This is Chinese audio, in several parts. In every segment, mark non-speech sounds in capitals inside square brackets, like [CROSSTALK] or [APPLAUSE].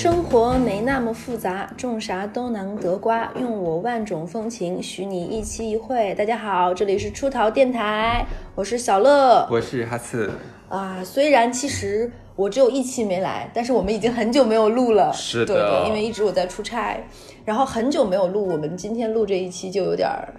生活没那么复杂，种啥都能得瓜。用我万种风情，许你一期一会。大家好，这里是出逃电台，我是小乐。我是哈次。啊，虽然其实我只有一期没来，但是我们已经很久没有录了。是对对，因为一直我在出差，然后很久没有录，我们今天录这一期就有点儿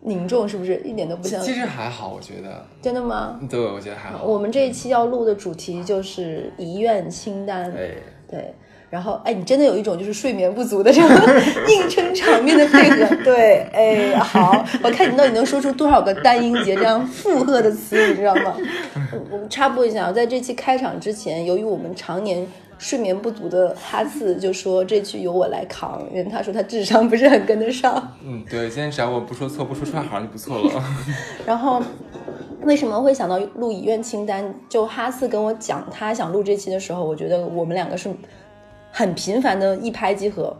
凝重，是不是？一点都不像。其实还好，我觉得。真的吗？对，我觉得还好。我们这一期要录的主题就是遗愿清单。哎。对，然后哎，你真的有一种就是睡眠不足的这种 [LAUGHS] 硬撑场面的配合。[LAUGHS] 对，哎，好，我看你到底能说出多少个单音节这样附和的词，你知道吗？[LAUGHS] 我们插播一下，在这期开场之前，由于我们常年睡眠不足的哈次就说这句由我来扛，因为他说他智商不是很跟得上。嗯，对，今天只要我不说错，不说串行就不错了。然后。为什么会想到录遗愿清单？就哈斯跟我讲他想录这期的时候，我觉得我们两个是很频繁的一拍即合。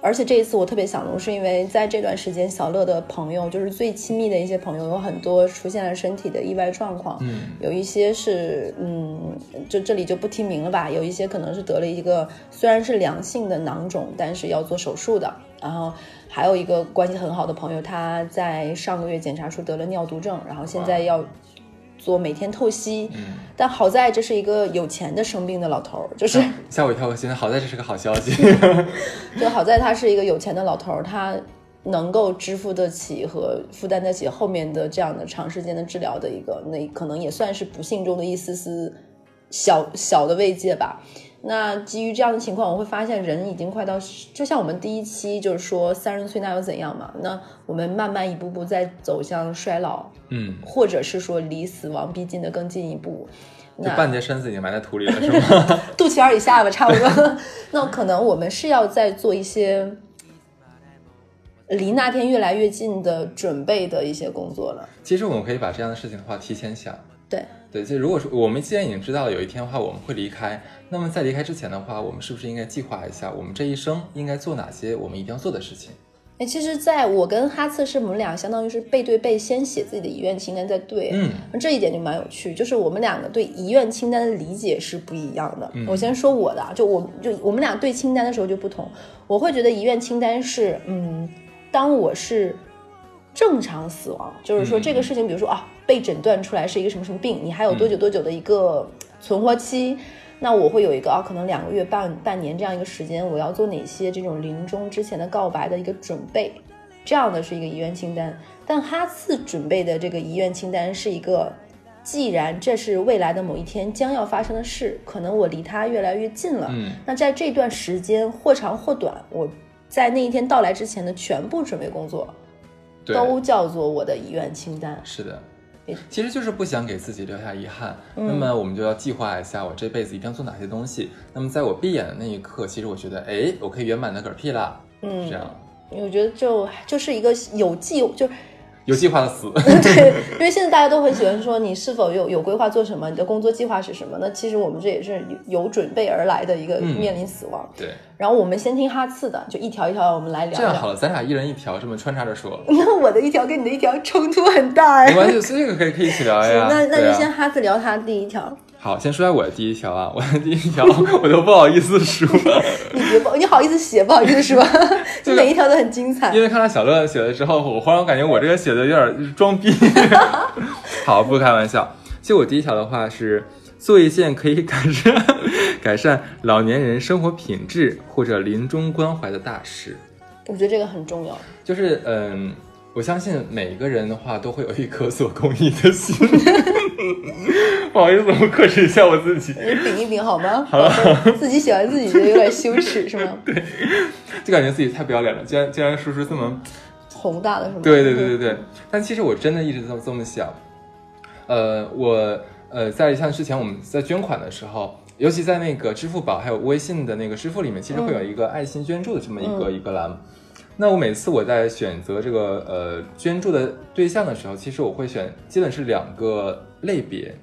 而且这一次我特别想录，是因为在这段时间，小乐的朋友，就是最亲密的一些朋友，有很多出现了身体的意外状况。嗯，有一些是，嗯，就这里就不提名了吧。有一些可能是得了一个虽然是良性的囊肿，但是要做手术的。然后还有一个关系很好的朋友，他在上个月检查出得了尿毒症，然后现在要。做每天透析，但好在这是一个有钱的生病的老头儿，就是吓我一跳。我现在好在这是个好消息，[LAUGHS] 就好在他是一个有钱的老头儿，他能够支付得起和负担得起后面的这样的长时间的治疗的一个，那可能也算是不幸中的一丝丝小小的慰藉吧。那基于这样的情况，我会发现人已经快到，就像我们第一期就是说三十岁那又怎样嘛？那我们慢慢一步步在走向衰老，嗯，或者是说离死亡逼近的更进一步，那半截身子已经埋在土里了，是吗？[LAUGHS] 肚脐眼以下吧，差不多。[LAUGHS] 那可能我们是要在做一些离那天越来越近的准备的一些工作了。其实我们可以把这样的事情的话提前想。对对，就如果说我们既然已经知道了有一天的话我们会离开，那么在离开之前的话，我们是不是应该计划一下我们这一生应该做哪些我们一定要做的事情？哎，其实，在我跟哈次是我们俩相当于是背对背先写自己的遗愿清单再对，嗯，这一点就蛮有趣，就是我们两个对遗愿清单的理解是不一样的。嗯，我先说我的，就我就我们俩对清单的时候就不同，我会觉得遗愿清单是，嗯，当我是正常死亡，就是说这个事情，比如说啊。被诊断出来是一个什么什么病，你还有多久多久的一个存活期？那我会有一个啊，可能两个月、半半年这样一个时间，我要做哪些这种临终之前的告白的一个准备？这样的是一个遗愿清单。但哈次准备的这个遗愿清单是一个，既然这是未来的某一天将要发生的事，可能我离它越来越近了。嗯，那在这段时间或长或短，我在那一天到来之前的全部准备工作，都叫做我的遗愿清单。是的。其实就是不想给自己留下遗憾，那么我们就要计划一下，我这辈子一定要做哪些东西。那么在我闭眼的那一刻，其实我觉得，哎，我可以圆满的嗝屁了。嗯，这样，我觉得就就是一个有计就。有计划的死，[LAUGHS] 对，[LAUGHS] 因为现在大家都很喜欢说你是否有有规划做什么，你的工作计划是什么？那其实我们这也是有准备而来的一个面临死亡。对，然后我们先听哈次的，就一条一条我们来聊。这样好了，咱俩一人一条，这么穿插着说。[LAUGHS] 那我的一条跟你的一条冲突很大哎。没关系，这个可以可以一起聊呀。那那就先哈次聊他第一条。好，先说下我的第一条啊，我的第一条我都不好意思说。[LAUGHS] 你别不，你好意思写，不好意思说，[LAUGHS] 就每一条都很精彩。因为看到小乐写了之后，我忽然感觉我这个写的有点装逼。[LAUGHS] 好，不开玩笑。其实我第一条的话是做一件可以改善改善老年人生活品质或者临终关怀的大事。我觉得这个很重要。就是嗯。我相信每一个人的话都会有一颗做公益的心。[LAUGHS] 不好意思，我克制一下我自己。你顶一顶好吗？好了，自己喜欢自己觉得有点羞耻是吗？[LAUGHS] 对，就感觉自己太不要脸了，竟然竟然说出这么宏大的，是吗？对对对对对。但其实我真的一直这么这么想。呃，我呃在像之前我们在捐款的时候，尤其在那个支付宝还有微信的那个支付里面，其实会有一个爱心捐助的这么一个一个栏目。那我每次我在选择这个呃捐助的对象的时候，其实我会选基本是两个类别，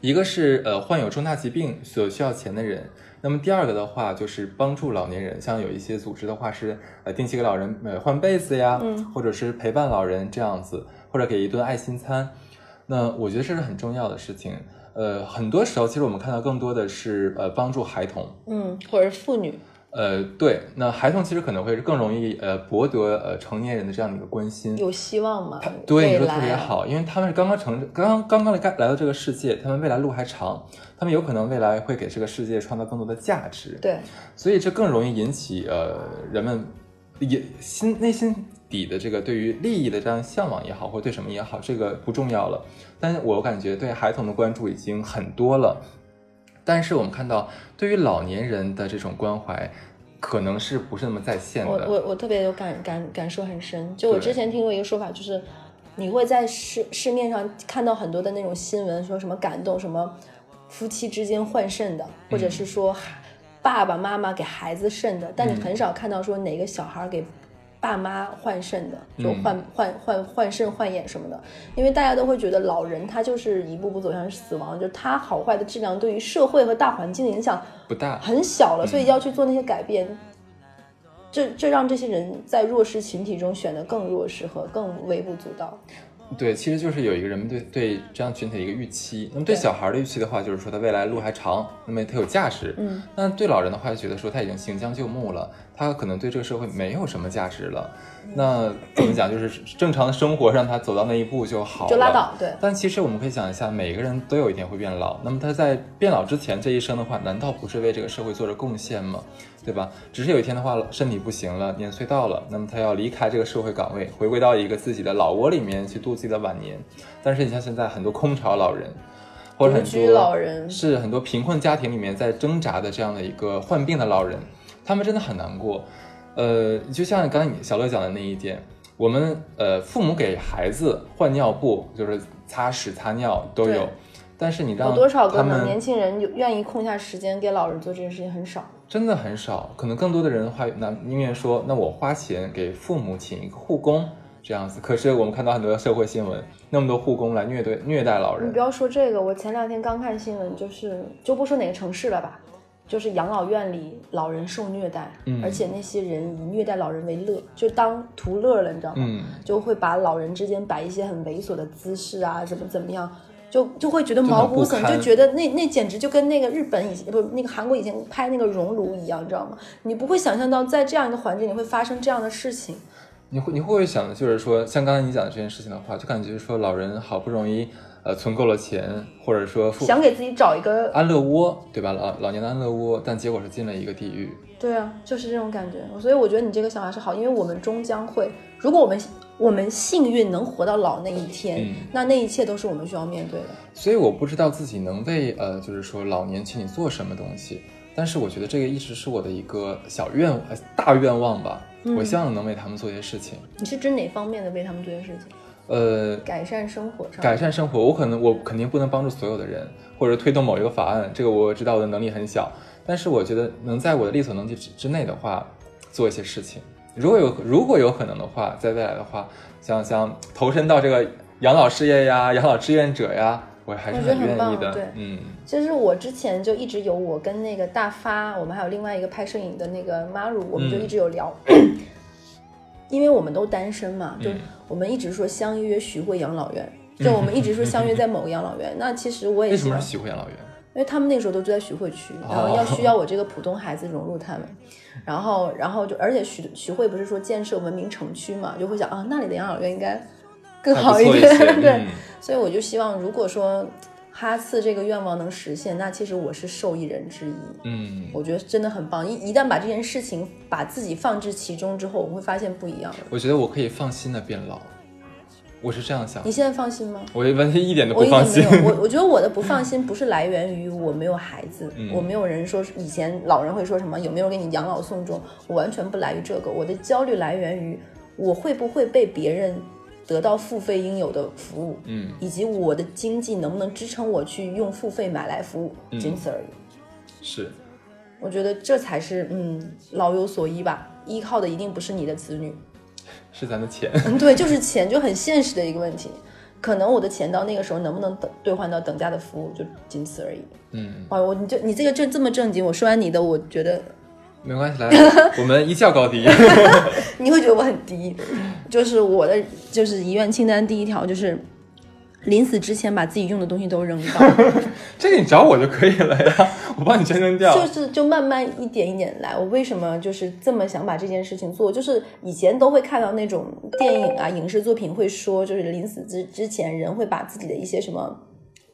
一个是呃患有重大疾病所需要钱的人，那么第二个的话就是帮助老年人，像有一些组织的话是呃定期给老人呃换被子呀，嗯或者是陪伴老人这样子，或者给一顿爱心餐。那我觉得这是很重要的事情。呃，很多时候其实我们看到更多的是呃帮助孩童，嗯，或者是妇女，呃，对，那孩童其实可能会是更容易呃博得呃成年人的这样的一个关心。有希望吗？对，你说特别好，因为他们是刚刚成刚刚刚刚来来到这个世界，他们未来路还长，他们有可能未来会给这个世界创造更多的价值，对，所以这更容易引起呃人们也心内心底的这个对于利益的这样向往也好，或者对什么也好，这个不重要了。但是我感觉对孩童的关注已经很多了，但是我们看到对于老年人的这种关怀，可能是不是那么在线的。我我我特别有感感感受很深。就我之前听过一个说法，就是你会在市市面上看到很多的那种新闻，说什么感动什么夫妻之间换肾的，或者是说孩爸爸妈妈给孩子肾的，但你很少看到说哪个小孩给。爸妈换肾的，就换、换换换肾换眼什么的，因为大家都会觉得老人他就是一步步走向死亡，就是他好坏的质量对于社会和大环境的影响不大，很小了，所以要去做那些改变，这这让这些人在弱势群体中显得更弱势和更微不足道。对，其实就是有一个人们对对这样群体的一个预期。那么对小孩的预期的话，就是说他未来路还长，那么他有价值。嗯，那对老人的话，就觉得说他已经行将就木了，他可能对这个社会没有什么价值了。那怎么讲，就是正常的生活让他走到那一步就好了，就拉倒对但其实我们可以想一下，每个人都有一天会变老。那么他在变老之前这一生的话，难道不是为这个社会做着贡献吗？对吧？只是有一天的话，身体不行了，年岁到了，那么他要离开这个社会岗位，回归到一个自己的老窝里面去度自己的晚年。但是你像现在很多空巢老人，或者很多老人是很多贫困家庭里面在挣扎的这样的一个患病的老人，他们真的很难过。呃，就像刚才你小乐讲的那一点，我们呃父母给孩子换尿布，就是擦屎擦尿都有，但是你让有多少个他们？年轻人有愿意空下时间给老人做这件事情很少。真的很少，可能更多的人的话，那宁愿说，那我花钱给父母请一个护工这样子。可是我们看到很多社会新闻，那么多护工来虐待虐待老人你不，要说这个，我前两天刚看新闻，就是就不说哪个城市了吧，就是养老院里老人受虐待，嗯而且那些人以虐待老人为乐，就当图乐了，你知道吗？嗯，就会把老人之间摆一些很猥琐的姿势啊，怎么怎么样，就就会觉得毛骨悚，不堪就觉得那那简直就跟那个日本以前不是那个韩国以前拍那个熔炉一样，你知道吗？你不会想象到在这样一个环境里会发生这样的事情。你会你会不会想的就是说，像刚才你讲的这件事情的话，就感觉说老人好不容易呃存够了钱，或者说想给自己找一个，安乐窝，对吧？老老年的安乐窝，但结果是进了一个地狱。对啊，就是这种感觉。所以我觉得你这个想法是好，因为我们终将会，如果我们我们幸运能活到老那一天，嗯那那一切都是我们需要面对的。所以我不知道自己能为呃，就是说老年群体做什么东西，但是我觉得这个一直是我的一个小愿呃大愿望吧。我希望能为他们做些事情，你是指哪方面的为他们做些事情？呃，改善生活上，改善生活。我可能我肯定不能帮助所有的人，或者推动某一个法案，这个我知道我的能力很小，但是我觉得能在我的力所能及之之内的话，做一些事情。如果有如果有可能的话，在未来的话，想想投身到这个养老事业呀、养老志愿者呀，我还是很愿意的。对嗯其实我之前就一直有我跟那个大发，我们还有另外一个拍摄影的那个 Maru，我们就一直有聊，[CLEARS THROAT] 因为我们都单身嘛，就嗯我们一直说相约徐汇养老院，就我们一直说相约在某个养老院。[LAUGHS] 那其实我也为什么是，徐汇养老院？因为他们那个时候都住在徐汇区，然后要需要我这个普通孩子融入他们，然后然后就而且徐徐汇不是说建设文明城区嘛，就会想啊那里的养老院应该更好一点，[LAUGHS] 对。嗯所以我就希望，如果说哈次这个愿望能实现，那其实我是受益人之一。嗯，我觉得真的很棒。一一旦把这件事情把自己放置其中之后，我会发现不一样的。我觉得我可以放心的变老，我是这样想你。现在放心吗？我完全一点都不放心我我觉得我的不放心 [LAUGHS] 不是来源于我没有孩子，嗯我没有人说以前老人会说什么有没有给你养老送终，我完全不来于这个，我的焦虑来源于我会不会被别人得到付费应有的服务，嗯，以及我的经济能不能支撑我去用付费买来服务，嗯仅此而已。是，我觉得这才是嗯老有所依吧，依靠的一定不是你的子女，[LAUGHS] 是咱的钱。嗯，对，就是钱，就很现实的一个问题。可能我的钱到那个时候能不能等兑换到等价的服务，就仅此而已。嗯，哇，我你就你这个正这么正经，我说完你的，我觉得没关系，来，[LAUGHS] 我们一较高低。[LAUGHS] 你会觉得我很低。就是我的就是遗愿清单第一条就是。临死之前把自己用的东西都扔掉，[LAUGHS] 这个你找我就可以了呀，我帮你全扔掉。就是就慢慢一点一点来。我为什么就是这么想把这件事情做？就是以前都会看到那种电影啊、影视作品会说，就是临死之之前，人会把自己的一些什么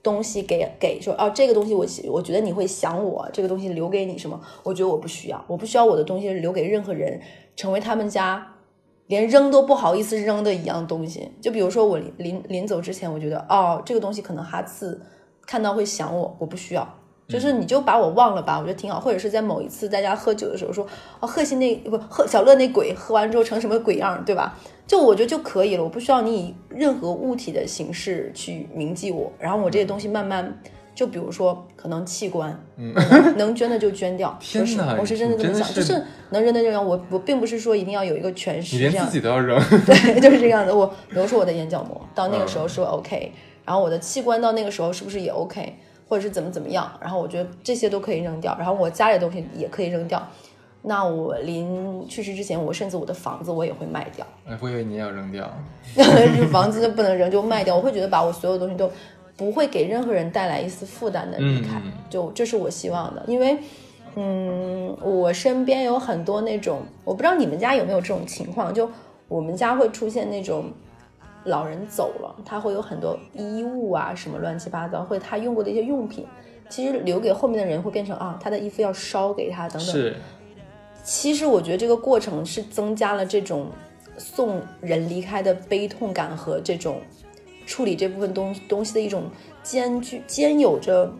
东西给给说哦，这个东西我我觉得你会想我，这个东西留给你什么？我觉得我不需要，我不需要我的东西留给任何人，成为他们家。连扔都不好意思扔的一样东西，就比如说我临临走之前，我觉得哦，这个东西可能哈次看到会想我，我不需要，就是你就把我忘了吧，我觉得挺好。或者是在某一次大家喝酒的时候说，哦，贺鑫那不贺小乐那鬼喝完之后成什么鬼样，对吧？就我觉得就可以了，我不需要你以任何物体的形式去铭记我，然后我这些东西慢慢。就比如说，可能器官，嗯，能捐的就捐掉。[LAUGHS] 天哪，我是真的这么想，就是能扔的就扔。我我并不是说一定要有一个全尸，你连自己都要扔。对，就是这个样子。我比如说我的眼角膜，到那个时候是 OK，然后我的器官到那个时候是不是也 OK，或者是怎么怎么样？然后我觉得这些都可以扔掉，然后我家里的东西也可以扔掉。那我临去世之前，我甚至我的房子我也会卖掉。哎，我以为你也要扔掉。[LAUGHS] 房子就不能扔，就卖掉。我会觉得把我所有东西都。不会给任何人带来一丝负担的离开，就这是我希望的。因为，嗯，我身边有很多那种，我不知道你们家有没有这种情况，就我们家会出现那种老人走了，他会有很多衣物啊，什么乱七八糟，或者他用过的一些用品，其实留给后面的人会变成啊，他的衣服要烧给他等等。是。其实我觉得这个过程是增加了这种送人离开的悲痛感和这种。处理这部分东东西的一种兼具兼有着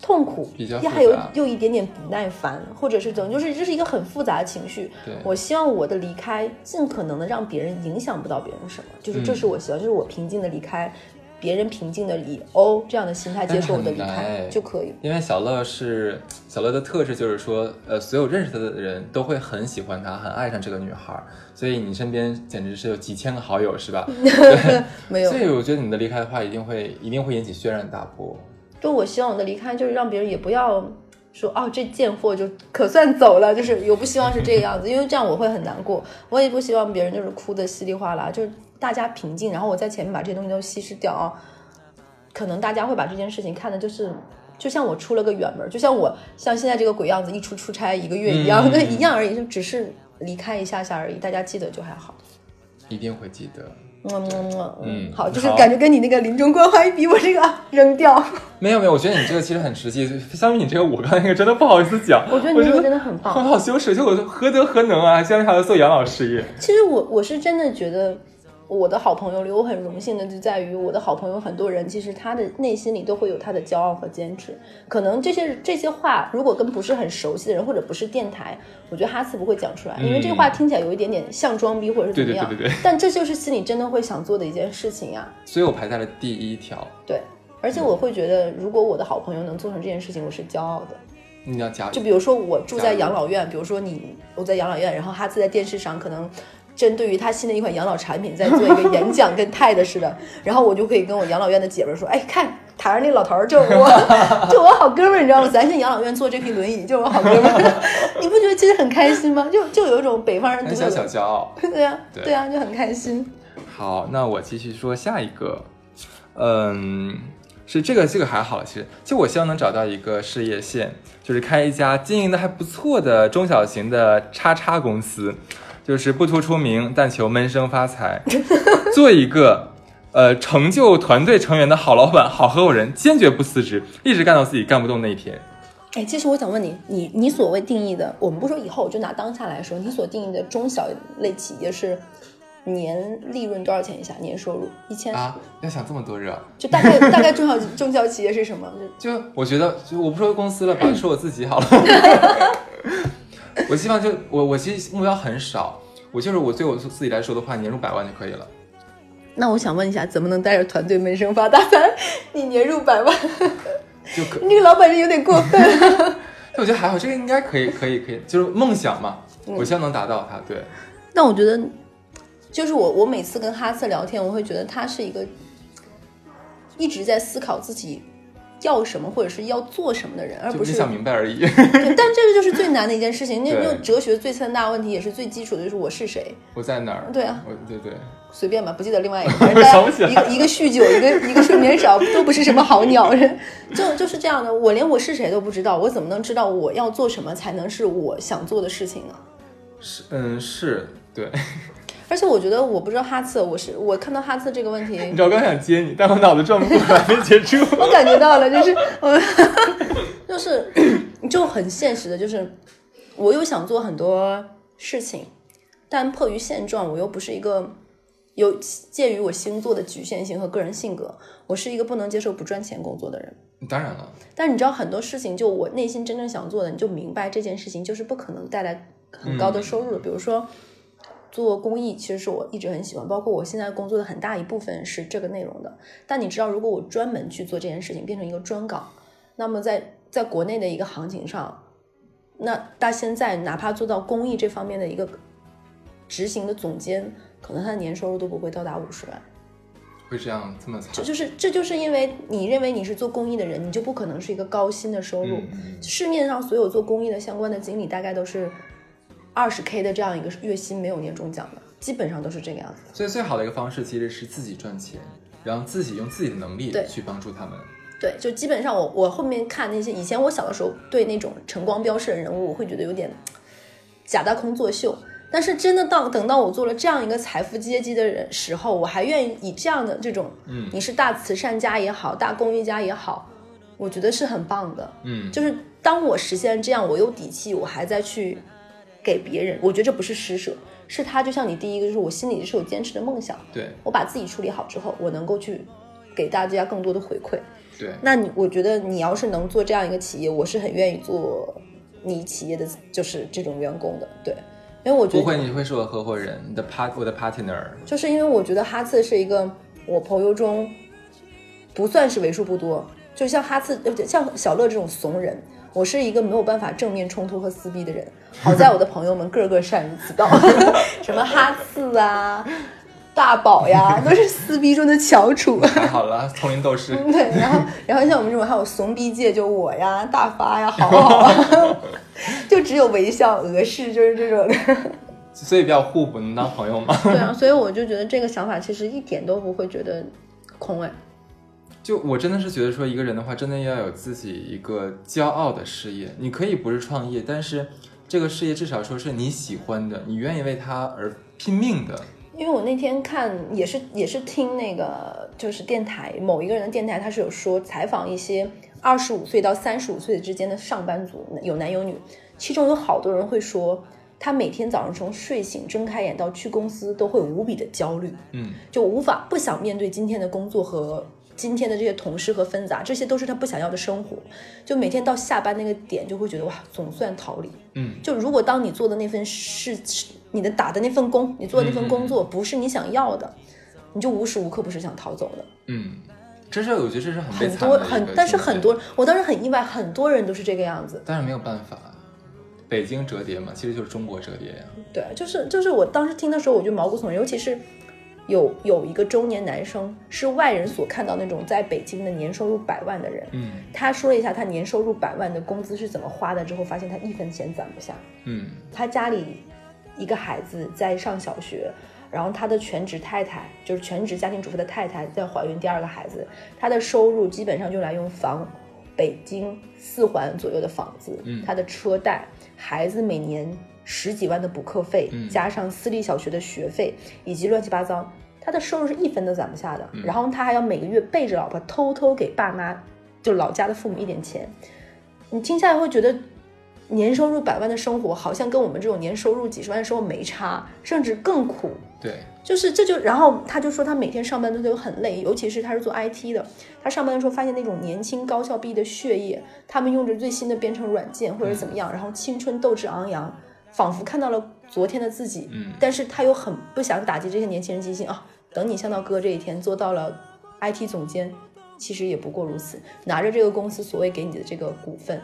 痛苦，还有又一点点不耐烦，或者是怎么，就是这是一个很复杂的情绪。我希望我的离开尽可能的让别人影响不到别人什么，就是这是我希望，就是我平静的离开。别人平静的以哦这样的心态接受我的离开就可以。因为小乐是小乐的特质，就是说，呃，所有认识他的人都会很喜欢他，很爱上这个女孩，所以你身边简直是有几千个好友，是吧？[LAUGHS] 对，没有。所以我觉得你的离开的话，一定会一定会引起轩然大波。就我希望我的离开，就是让别人也不要说哦，这贱货就可算走了，就是我不希望是这个样子，因为这样我会很难过。我也不希望别人就是哭的稀里哗啦，就是。大家平静，然后我在前面把这些东西都稀释掉啊。可能大家会把这件事情看的就是，就像我出了个远门，就像我像现在这个鬼样子一出出差一个月一样，对，一样而已，就只是离开一下下而已。大家记得就还好，一定会记得。嗯嗯嗯，好，就是感觉跟你那个临终关怀比，我这个扔掉。没有没有，我觉得你这个其实很实际。相比你这个，我刚才那个真的不好意思讲。我觉得你这个真的很棒，很好羞耻，就我何德何能啊，竟然还要做养老事业。其实我我是真的觉得。我的好朋友里，我很荣幸的就在于我的好朋友很多人，其实他的内心里都会有他的骄傲和坚持。可能这些这些话，如果跟不是很熟悉的人，或者不是电台，我觉得哈斯不会讲出来，因为这个话听起来有一点点像装逼或者是怎么样。对对对对对。但这就是心里真的会想做的一件事情呀。所以我排在了第一条。对，而且我会觉得，如果我的好朋友能做成这件事情，我是骄傲的。你要加。就比如说我住在养老院，比如说你我在养老院，然后哈斯在电视上可能。针对于他新的一款养老产品，在做一个演讲，跟泰的似的，[LAUGHS] 然后我就可以跟我养老院的姐们说：“哎，看台上那老头儿，就是我，[LAUGHS] [LAUGHS] 就我好哥们儿，你知道吗？咱进养老院坐这批轮椅，就是我好哥们儿，你不觉得其实很开心吗？就就有一种北方人小小骄傲，对呀，对呀，就很开心。好，那我继续说下一个，嗯，是这个，这个还好，其实，就我希望能找到一个事业线，就是开一家经营的还不错的中小型的叉叉公司。就是不图出名，但求闷声发财，[LAUGHS] 做一个呃成就团队成员的好老板、好合伙人，坚决不辞职，一直干到自己干不动那一天。哎，其实我想问你，你你所谓定义的，我们不说以后，就拿当下来说，你所定义的中小类企业是年利润多少钱以下？年收入一千啊？要想这么多热？就大概大概中小中小企业是什么？[LAUGHS] 就我觉得，就我不说公司了吧，说我自己好了。我希望就我我其实目标很少，我就是我对我自己来说的话，年入百万就可以了。那我想问一下，怎么能带着团队闷声发大财？你年入百万，[LAUGHS] 就可你这个老板是有点过分。[LAUGHS] 我觉得还好，这个应该可以，可以，可以，就是梦想嘛，我希望能达到它。对。那我觉得就是我我每次跟哈次聊天，我会觉得他是一个一直在思考自己要什么或者是要做什么的人，而不是想明白而已。对，但这个就是最难的一件事情。[LAUGHS] 那对那种哲学最三大问题也是最基础的，就是我是谁。我在哪儿？对啊，我对对，随便吧，不记得另外一个，[LAUGHS] 想不起来家一个一个酗酒，一个一个睡眠少，都不是什么好鸟人，[LAUGHS] 就就是这样的。我连我是谁都不知道，我怎么能知道我要做什么才能是我想做的事情呢？是嗯是，对。而且我觉得我不知道哈次，我是我看到哈次这个问题，你知道我刚想接你，但我脑子转不过来，没接住。[LAUGHS] 我感觉到了，就是我 [LAUGHS] 就是 [COUGHS] 就很现实的，就是我又想做很多事情，但迫于现状，我又不是一个有介于我星座的局限性和个人性格，我是一个不能接受不赚钱工作的人。当然了，但你知道很多事情，就我内心真正想做的，你就明白这件事情就是不可能带来很高的收入的。比如说做公益，其实是我一直很喜欢，包括我现在工作的很大一部分是这个内容的。但你知道，如果我专门去做这件事情，变成一个专岗，那么在在国内的一个行情上，那到现在哪怕做到公益这方面的一个执行的总监，可能他的年收入都不会到达五十万。会这样这么惨这。就是这就是因为你认为你是做公益的人，你就不可能是一个高薪的收入。嗯市面上所有做公益的相关的经理，大概都是二十 K 的这样一个月薪，没有年终奖的，基本上都是这个样子。所以最好的一个方式其实是自己赚钱，然后自己用自己的能力对去帮助他们。对，就基本上我我后面看那些以前我小的时候对那种晨光标示的人物，我会觉得有点假大空作秀。但是真的到等到我做了这样一个财富阶级的人时候，我还愿意以这样的这种，嗯你是大慈善家也好，大公益家也好，我觉得是很棒的。嗯，就是当我实现这样，我有底气，我还在去给别人，我觉得这不是施舍，是他就像你第一个，就是我心里是有坚持的梦想，对我把自己处理好之后，我能够去给大家更多的回馈。对，那你我觉得你要是能做这样一个企业，我是很愿意做你企业的就是这种员工的，对，因为我觉得不会，你会是我合伙人，你的 part 我的 partner。就是因为我觉得哈次是一个我朋友中不算是为数不多，就像哈次，呃像小乐这种怂人，我是一个没有办法正面冲突和撕逼的人。好在我的朋友们个个善于此道，[LAUGHS] 什么哈刺啊、大宝呀，都是撕逼中的翘楚。[LAUGHS] 太好了，丛林斗士。对，然后然后像我们这种还有怂逼界，就我呀、大发呀、好好啊，[LAUGHS] 就只有微笑、俄式，就是这种的。所以比较互补，能当朋友吗？对啊，所以我就觉得这个想法其实一点都不会觉得空哎。就我真的是觉得说，一个人的话，真的要有自己一个骄傲的事业。你可以不是创业，但是这个事业至少说是你喜欢的，你愿意为它而拼命的。因为我那天看也是也是听那个就是电台某一个人的电台，他是有说采访一些二十五岁到三十五岁之间的上班族，有男有女，其中有好多人会说，他每天早上从睡醒睁开眼到去公司都会无比的焦虑，嗯，就无法不想面对今天的工作和今天的这些同事和纷杂，这些都是他不想要的生活。就每天到下班那个点，就会觉得哇，总算逃离。嗯，就如果当你做的那份事，你的打的那份工，你做的那份工作不是你想要的，你就无时无刻不是想逃走的。嗯，这是我觉得这是很悲很多很，但是很多，我当时很意外，很多人都是这个样子。但是没有办法，北京折叠嘛，其实就是中国折叠呀。对，就是就是我当时听的时候，我就毛骨悚然，尤其是有有一个中年男生，是外人所看到那种在北京的年收入百万的人，嗯。他说了一下他年收入百万的工资是怎么花的，之后发现他一分钱攒不下。嗯。他家里一个孩子在上小学，然后他的全职太太就是全职家庭主妇的太太在怀孕第二个孩子，他的收入基本上用来用房北京四环左右的房子，嗯。他的车贷，孩子每年十几万的补课费，嗯加上私立小学的学费以及乱七八糟，他的收入是一分都攒不下的。嗯然后他还要每个月背着老婆偷偷给爸妈，就老家的父母一点钱。你听下来会觉得，年收入百万的生活好像跟我们这种年收入几十万的生活没差，甚至更苦。对，就是这就，然后他就说他每天上班都都很累，尤其是他是做 IT 的，他上班的时候发现那种年轻高校毕业的血液，他们用着最新的编程软件或者怎么样，然后青春斗志昂扬，仿佛看到了昨天的自己，嗯但是他又很不想打击这些年轻人积极性啊。等你像到哥这一天做到了 IT 总监，其实也不过如此，拿着这个公司所谓给你的这个股份，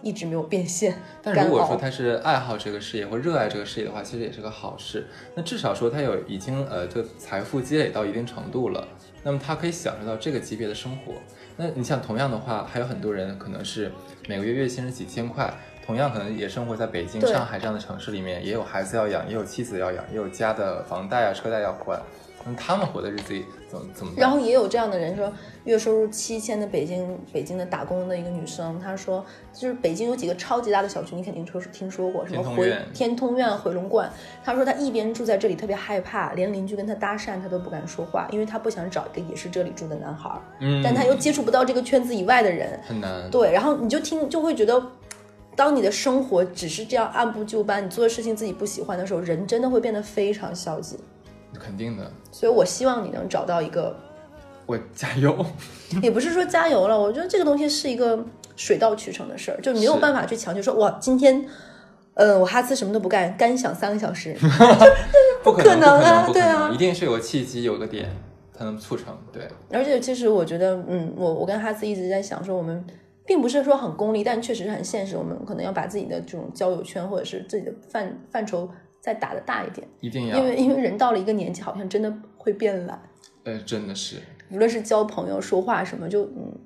一直没有变现。[LAUGHS] 但如果说他是爱好这个事业或热爱这个事业的话，其实也是个好事。那至少说他有已经呃这个财富积累到一定程度了，那么他可以享受到这个级别的生活。那你像同样的话，还有很多人可能是每个月月薪是几千块，同样可能也生活在北京、上海这样的城市里面，也有孩子要养，也有妻子要养，也有家的房贷啊、车贷要还。那他们活的日子里怎么怎么？然后也有这样的人说，月收入七千的北京北京的打工的一个女生，她说，就是北京有几个超级大的小区，你肯定听说听说过，什么回天通苑回龙观。她说她一边住在这里特别害怕，连邻居跟她搭讪她都不敢说话，因为她不想找一个也是这里住的男孩儿，嗯，但她又接触不到这个圈子以外的人。很难。对，然后你就听就会觉得。当你的生活只是这样按部就班，你做的事情自己不喜欢的时候，人真的会变得非常消极。肯定的，所以我希望你能找到一个我加油。[LAUGHS] 也不是说加油了，我觉得这个东西是一个水到渠成的事儿，就没有办法去强求说哇，今天，呃，我哈斯什么都不干，干想三个小时 [LAUGHS] [LAUGHS] 不可可能啊不可能对啊一定是有个契机，有个点才能促成。对，而且其实我觉得，嗯，我我跟哈斯一直在想说，我们并不是说很功利，但确实是很现实，我们可能要把自己的这种交友圈或者是自己的范范畴再打的大一点，一定要因，为因为人到了一个年纪，好像真的会变懒，呃，真的是，无论是交朋友、说话什么，就嗯。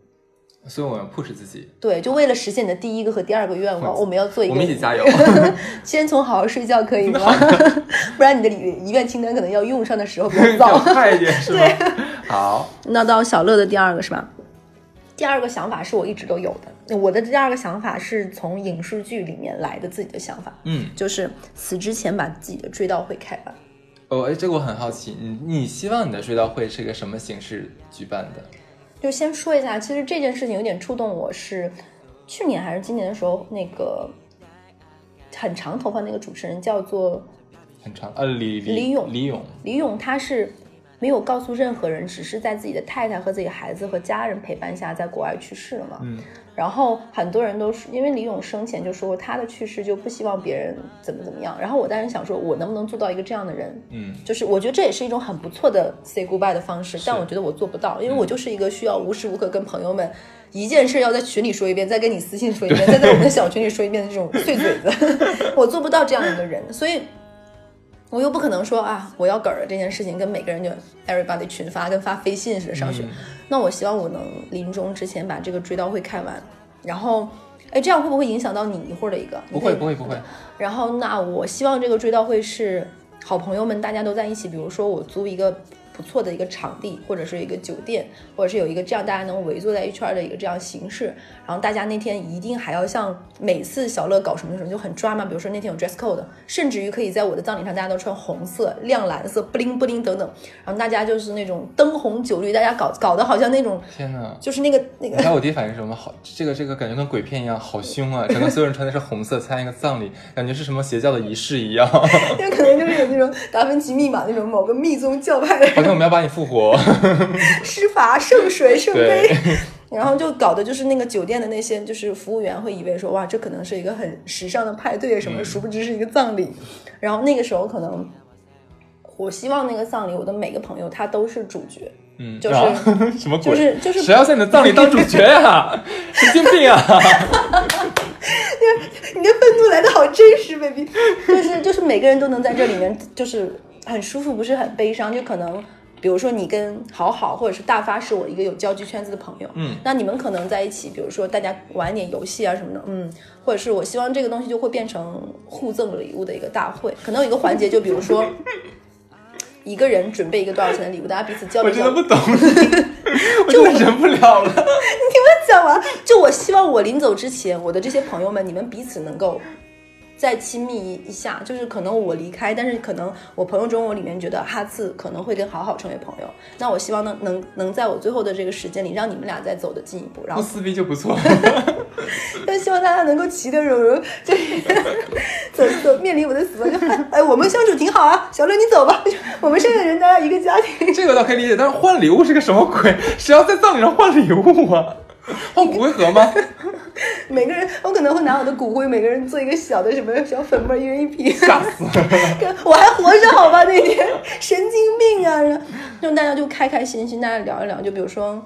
所以我要 push 自己，对，就为了实现你的第一个和第二个愿望，我们要做一个。我们一起加油。[LAUGHS] 先从好好睡觉可以吗？[LAUGHS] 不然你的遗遗愿清单可能要用上的时候比较要早。快一点是吗？[LAUGHS] 好，那到小乐的第二个是吧？第二个想法是我一直都有的，我的第二个想法是从影视剧里面来的自己的想法，嗯，就是死之前把自己的追悼会开完。哦，哎，这个我很好奇，你你希望你的追悼会是一个什么形式举办的？就先说一下，其实这件事情有点触动我是去年还是今年的时候，那个很长头发那个主持人叫做很长，呃，李李勇李勇，李勇他是没有告诉任何人，只是在自己的太太和自己孩子和家人陪伴下，在国外去世了嘛。嗯，然后很多人都是因为李咏生前就说过他的去世就不希望别人怎么怎么样。然后我当时想说，我能不能做到一个这样的人？嗯，就是我觉得这也是一种很不错的 say goodbye 的方式，但我觉得我做不到，因为我就是一个需要无时无刻跟朋友们一件事要在群里说一遍，再跟你私信说一遍，再在我们的小群里说一遍的这种碎嘴子，[LAUGHS] 我做不到这样一个人，所以。我又不可能说啊，我要梗儿了这件事情跟每个人就 everybody 群发，跟发飞信似的上去。嗯那我希望我能临终之前把这个追悼会开完，然后，哎，这样会不会影响到你一会儿的一个？不会不会不会，然后，那我希望这个追悼会是好朋友们大家都在一起，比如说我租一个不错的一个场地，或者是一个酒店，或者是有一个这样大家能围坐在一圈儿的一个这样形式。然后大家那天一定还要像每次小乐搞什么什么就很抓嘛，比如说那天有 dress code，甚至于可以在我的葬礼上大家都穿红色、亮蓝色、布灵布灵等等，然后大家就是那种灯红酒绿，大家搞搞得好像那种天哪！就是那个那个你知道我第一反应是什么？好，这个这个感觉跟鬼片一样，好凶啊！整个所有人穿的是红色，参加一个葬礼，感觉是什么邪教的仪式一样，[LAUGHS] 因为可能就是有那种达芬奇密码那种某个密宗教派的人像我们要把你复活。施法圣水圣杯 [LAUGHS] 对，然后就搞的就是那个酒店的那些就是服务员会以为说哇这可能是一个很时尚的派对什么，嗯殊不知是一个葬礼。然后那个时候可能，我希望那个葬礼我的每个朋友他都是主角，嗯，就是啊 [LAUGHS] 什么鬼？就是就是谁要在你的葬礼当主角呀？神经病啊！你 [LAUGHS] 你的愤怒来的好真实，baby，就是就是每个人都能在这里面就是很舒服，不是很悲伤，就可能。比如说你跟好好或者是大发是我一个有交际圈子的朋友，嗯，那你们可能在一起，比如说大家玩一点游戏啊什么的，嗯，或者是我希望这个东西就会变成互赠礼物的一个大会，可能有一个环节，就比如说 [LAUGHS] 一个人准备一个多少钱的礼物，大家彼此交流交流。真的不懂，我真的忍不了了。[LAUGHS] 你们讲完，就我希望我临走之前，我的这些朋友们，你们彼此能够再亲密一一下。就是可能我离开，但是可能我朋友中我里面觉得哈次可能会跟好好成为朋友。那我希望能能能在我最后的这个时间里，让你们俩再走得进一步，然后不撕逼就不错。[LAUGHS] 但希望大家能够其乐融融，就 [LAUGHS] 是走走面临我的死亡，就 [LAUGHS] 哎哎，我们相处挺好啊，小乐你走吧，我们剩下的人大家一个家庭。这个倒可以理解，但是换礼物是个什么鬼？谁要在葬礼上换礼物啊？换 [LAUGHS] 骨灰盒吗？[LAUGHS] 每个人，我可能会拿我的骨灰，每个人做一个小的什么小粉末，一人一瓶。吓死！[LAUGHS] 我还活着好吧？那天神经病啊！然后大家就开开心心，大家聊一聊。就比如说，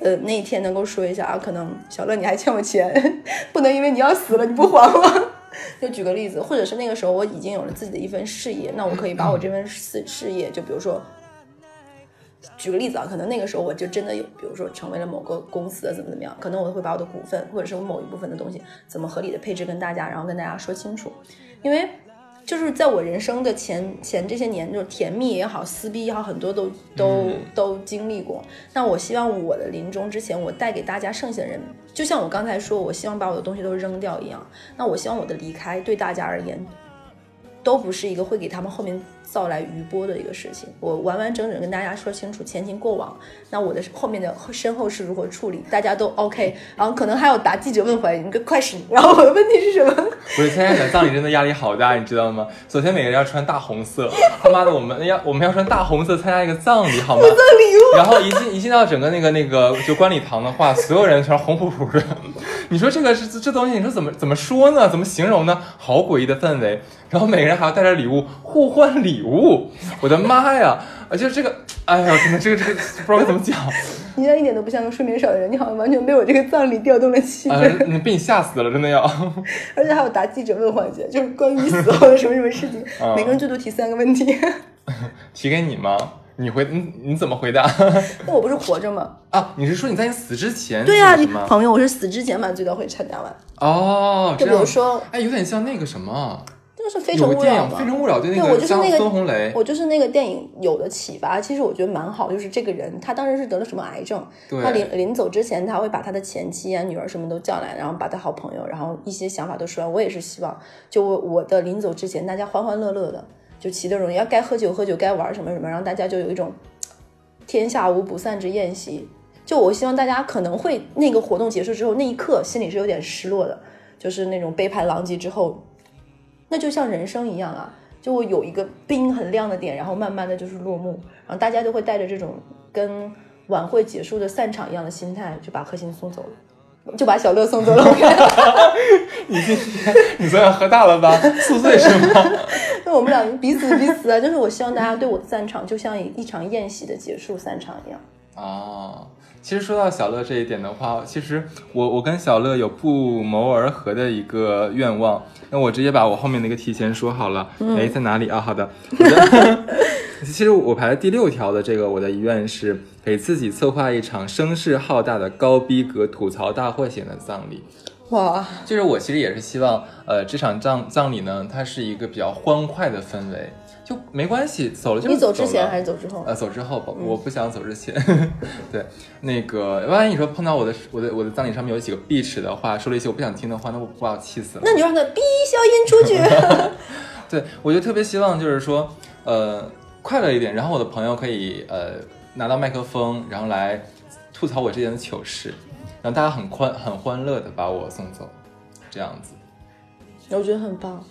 呃那一天能够说一下啊，可能小乐你还欠我钱，不能因为你要死了你不还我。就举个例子，或者是那个时候我已经有了自己的一份事业，那我可以把我这份事事业，就比如说。举个例子啊，可能那个时候我就真的有，比如说成为了某个公司的怎么怎么样，可能我会把我的股份或者是我某一部分的东西怎么合理的配置跟大家，然后跟大家说清楚，因为就是在我人生的前前这些年，就是甜蜜也好，撕逼也好，很多都都都经历过。那我希望我的临终之前，我带给大家剩下的人，就像我刚才说，我希望把我的东西都扔掉一样。那我希望我的离开对大家而言，都不是一个会给他们后面。造来余波的一个事情，我完完整整跟大家说清楚前情过往，那我的后面的身后事如何处理，大家都 OK，然后可能还有答记者问回来，你个快使。然后我的问题是什么？我参加你葬礼真的压力好大，你知道吗？首先每个人要穿大红色，他妈的我们要我们要穿大红色参加一个葬礼，好吗？葬礼物。[LAUGHS] 然后一进一进到整个那个那个就观礼堂的话，所有人全是红扑扑的。[LAUGHS] 你说这个是这东西，你说怎么怎么说呢？怎么形容呢？好诡异的氛围。然后每个人还要带着礼物互换礼物，[LAUGHS] 我的妈呀！而且这个，哎呀，真的这个这个不知道该怎么讲。你现在一点都不像个睡眠少的人，你好像完全被我这个葬礼调动了气氛。你被你吓死了，真的要。[LAUGHS] 而且还有答记者问环节，就是关于你死后的什么什么事情，[LAUGHS] 每个人最多提三个问题。提给你吗？你回你你怎么回答？那我不是活着吗？啊，你是说你在你死之前？对呀，朋友，我是死之前把最多会参加完。哦，就比如说，哎，有点像那个什么。就是《非诚勿扰》嘛，《非诚勿扰》对那个孙红雷，我就是那个电影有的启发，其实我觉得蛮好。就是这个人，他当时是得了什么癌症，他临临走之前，他会把他的前妻啊、女儿什么都叫来，然后把他好朋友，然后一些想法都说。我也是希望，就我的临走之前，大家欢欢乐乐的，就其乐融融。要该喝酒喝酒，该玩什么什么，然后大家就有一种天下无不散之宴席。就我希望大家可能会那个活动结束之后，那一刻心里是有点失落的，就是那种杯盘狼藉之后。那就像人生一样啊，就会有一个冰很亮的点，然后慢慢的就是落幕，然后大家都会带着这种跟晚会结束的散场一样的心态，就把贺鑫送走了，就把小乐送走了。[LAUGHS] 你今天你昨晚喝大了吧？宿醉是吗？[LAUGHS] 那我们俩彼此彼此啊，就是我希望大家对我的散场，就像一场宴席的结束散场一样。啊。其实说到小乐这一点的话，其实我我跟小乐有不谋而合的一个愿望。那我直接把我后面的一个提前说好了。哎，在哪里啊？好的。[LAUGHS] 其实我排在第六条的这个，我的遗愿是给自己策划一场声势浩大的高逼格吐槽大会型的葬礼。哇，就是我其实也是希望，呃，这场葬葬礼呢，它是一个比较欢快的氛围。就没关系，走了就你走之前还是走之后？呃，走之后吧，我不想走之前。[LAUGHS] 对，那个万一你说碰到我的我的我的葬礼上面有几个碧齿的话，说了一些我不想听的话，那我把我气死了。那你就让他逼消音出去。[LAUGHS] [LAUGHS] 对，我就特别希望就是说，呃，快乐一点，然后我的朋友可以呃拿到麦克风，然后来吐槽我之前的糗事，让大家很欢很欢乐的把我送走，这样子。我觉得很棒。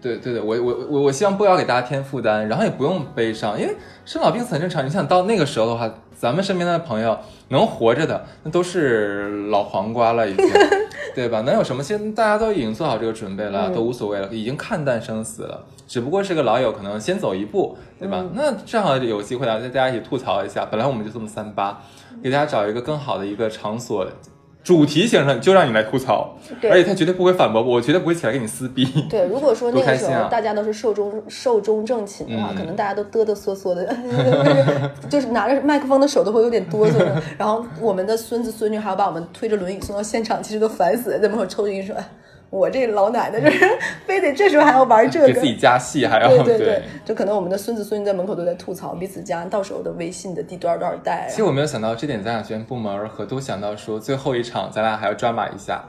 对对对，我我我我希望不要给大家添负担，然后也不用悲伤，因为生老病死很正常。你想到那个时候的话，咱们身边的朋友能活着的，那都是老黄瓜了，已经，[LAUGHS] 对吧？能有什么？现在大家都已经做好这个准备了，都无所谓了，已经看淡生死了。只不过是个老友可能先走一步，对吧？那正好有机会啊，再大家一起吐槽一下。本来我们就这么三八，给大家找一个更好的一个场所。主题形成就让你来吐槽，而且他绝对不会反驳我，绝对不会起来跟你撕逼。对，如果说那个时候大家都是寿终寿终正寝的话，可能大家都哆哆嗦嗦的，[LAUGHS] 就是拿着麦克风的手都会有点哆嗦。然后我们的孙子孙女还要把我们推着轮椅送到现场，其实都烦死了，在门口抽筋说。我这老奶奶就是 [LAUGHS] 非得这时候还要玩这个，给自己加戏还要对对对，就可能我们的孙子孙女在门口都在吐槽彼此家到时候的微信的第多少多少代。其实我没有想到这点，咱俩居然不谋而合，都想到说最后一场咱俩还要抓马一下。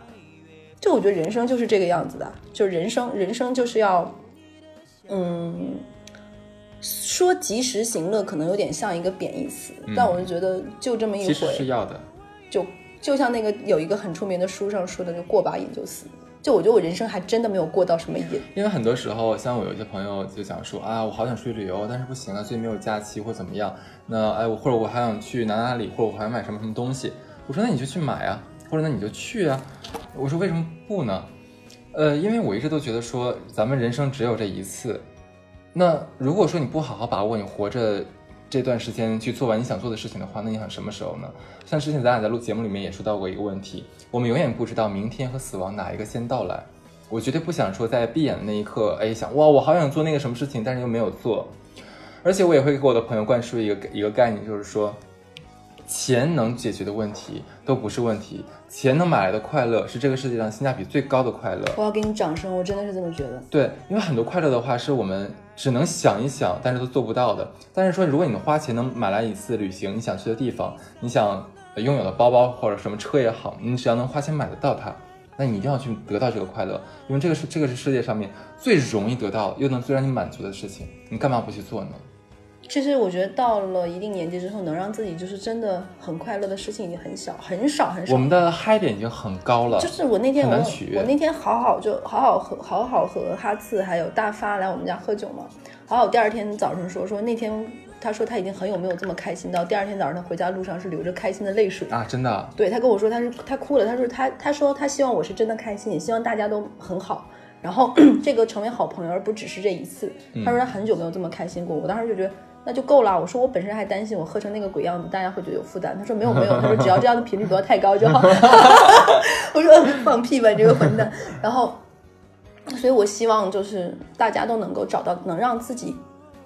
就我觉得人生就是这个样子的，就人生人生就是要，嗯，说及时行乐可能有点像一个贬义词，但我就觉得就这么一回是要的，就就像那个有一个很出名的书上说的，就过把瘾就死。就我觉得我人生还真的没有过到什么瘾，因为很多时候，像我有一些朋友就讲说啊，我好想出去旅游，但是不行啊，最近没有假期或怎么样。那哎，我或者我还想去哪哪里，或者我还想买什么什么东西。我说那你就去买啊，或者那你就去啊。我说为什么不呢？呃，因为我一直都觉得说咱们人生只有这一次。那如果说你不好好把握你活着这段时间去做完你想做的事情的话，那你想什么时候呢？像之前咱俩在录节目里面也说到过一个问题，我们永远不知道明天和死亡哪一个先到来。我绝对不想说在闭眼的那一刻，哎，想哇，我好想做那个什么事情，但是又没有做。而且我也会给我的朋友灌输一个一个概念，就是说，钱能解决的问题都不是问题，钱能买来的快乐是这个世界上性价比最高的快乐。我要给你掌声，我真的是这么觉得。对，因为很多快乐的话是我们只能想一想，但是都做不到的。但是说，如果你能花钱能买来一次旅行，你想去的地方，你想拥有的包包或者什么车也好，你只要能花钱买得到它。那你一定要去得到这个快乐，因为这个是这个是世界上面最容易得到又能最让你满足的事情，你干嘛不去做呢？其实我觉得到了一定年纪之后，能让自己就是真的很快乐的事情已经很小很少很少。我们的嗨点已经很高了，就是我那天我我那天好好就好好和好好和哈次还有大发来我们家喝酒嘛，好好第二天早上说说那天。他说他已经很久没有这么开心到第二天早上他回家路上是流着开心的泪水啊，真的。对他跟我说他是他哭了，他说他他说他希望我是真的开心，也希望大家都很好，然后 [CLEARS THROAT] 这个成为好朋友而不只是这一次。他说他很久没有这么开心过，我当时就觉得那就够了。我说我本身还担心我喝成那个鬼样子，大家会觉得有负担。他说没有没有，他说只要这样的频率不要太高就好。[LAUGHS] 我说 [LAUGHS] 放屁吧你这个混蛋。然后，所以我希望就是大家都能够找到能让自己。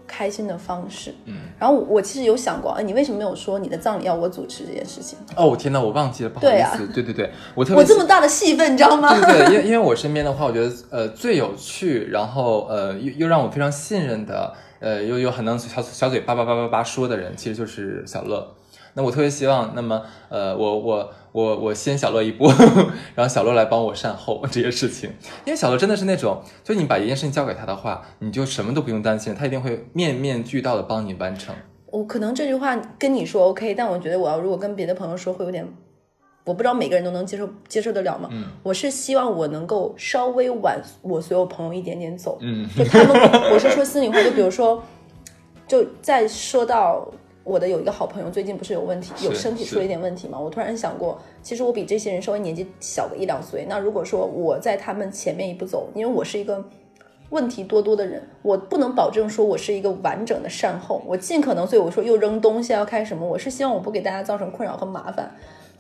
开心的方式，嗯，然后我其实有想过，哎，你为什么没有说你的葬礼要我主持这件事情？哦，我天哪，我忘记了，不好意思，对对对，我 [LAUGHS] 特别我这么大的戏份，你知道吗？对对，因因为我身边的话，我觉得呃最有趣，然后呃又又让我非常信任的，呃又又很能小小嘴叭叭叭叭叭说的人，其实就是小乐。那我特别希望，那么呃我我。我我先小乐一步，[LAUGHS] 然后小乐来帮我善后这些事情，因为小乐真的是那种，就你把一件事情交给他的话，你就什么都不用担心，他一定会面面俱到的帮你完成。我可能这句话跟你说 OK，但我觉得我要如果跟别的朋友说会有点，我不知道每个人都能接受接受得了吗？嗯，我是希望我能够稍微晚我所有朋友一点点走，嗯，就他们，我是说心里话，就比如说，就在说到。我的有一个好朋友，最近不是有问题，有身体出了一点问题嘛？我突然想过，其实我比这些人稍微年纪小个一两岁。那如果说我在他们前面一步走，因为我是一个问题多多的人，我不能保证说我是一个完整的善后。我尽可能，所以我说又扔东西要开什么？我是希望我不给大家造成困扰和麻烦，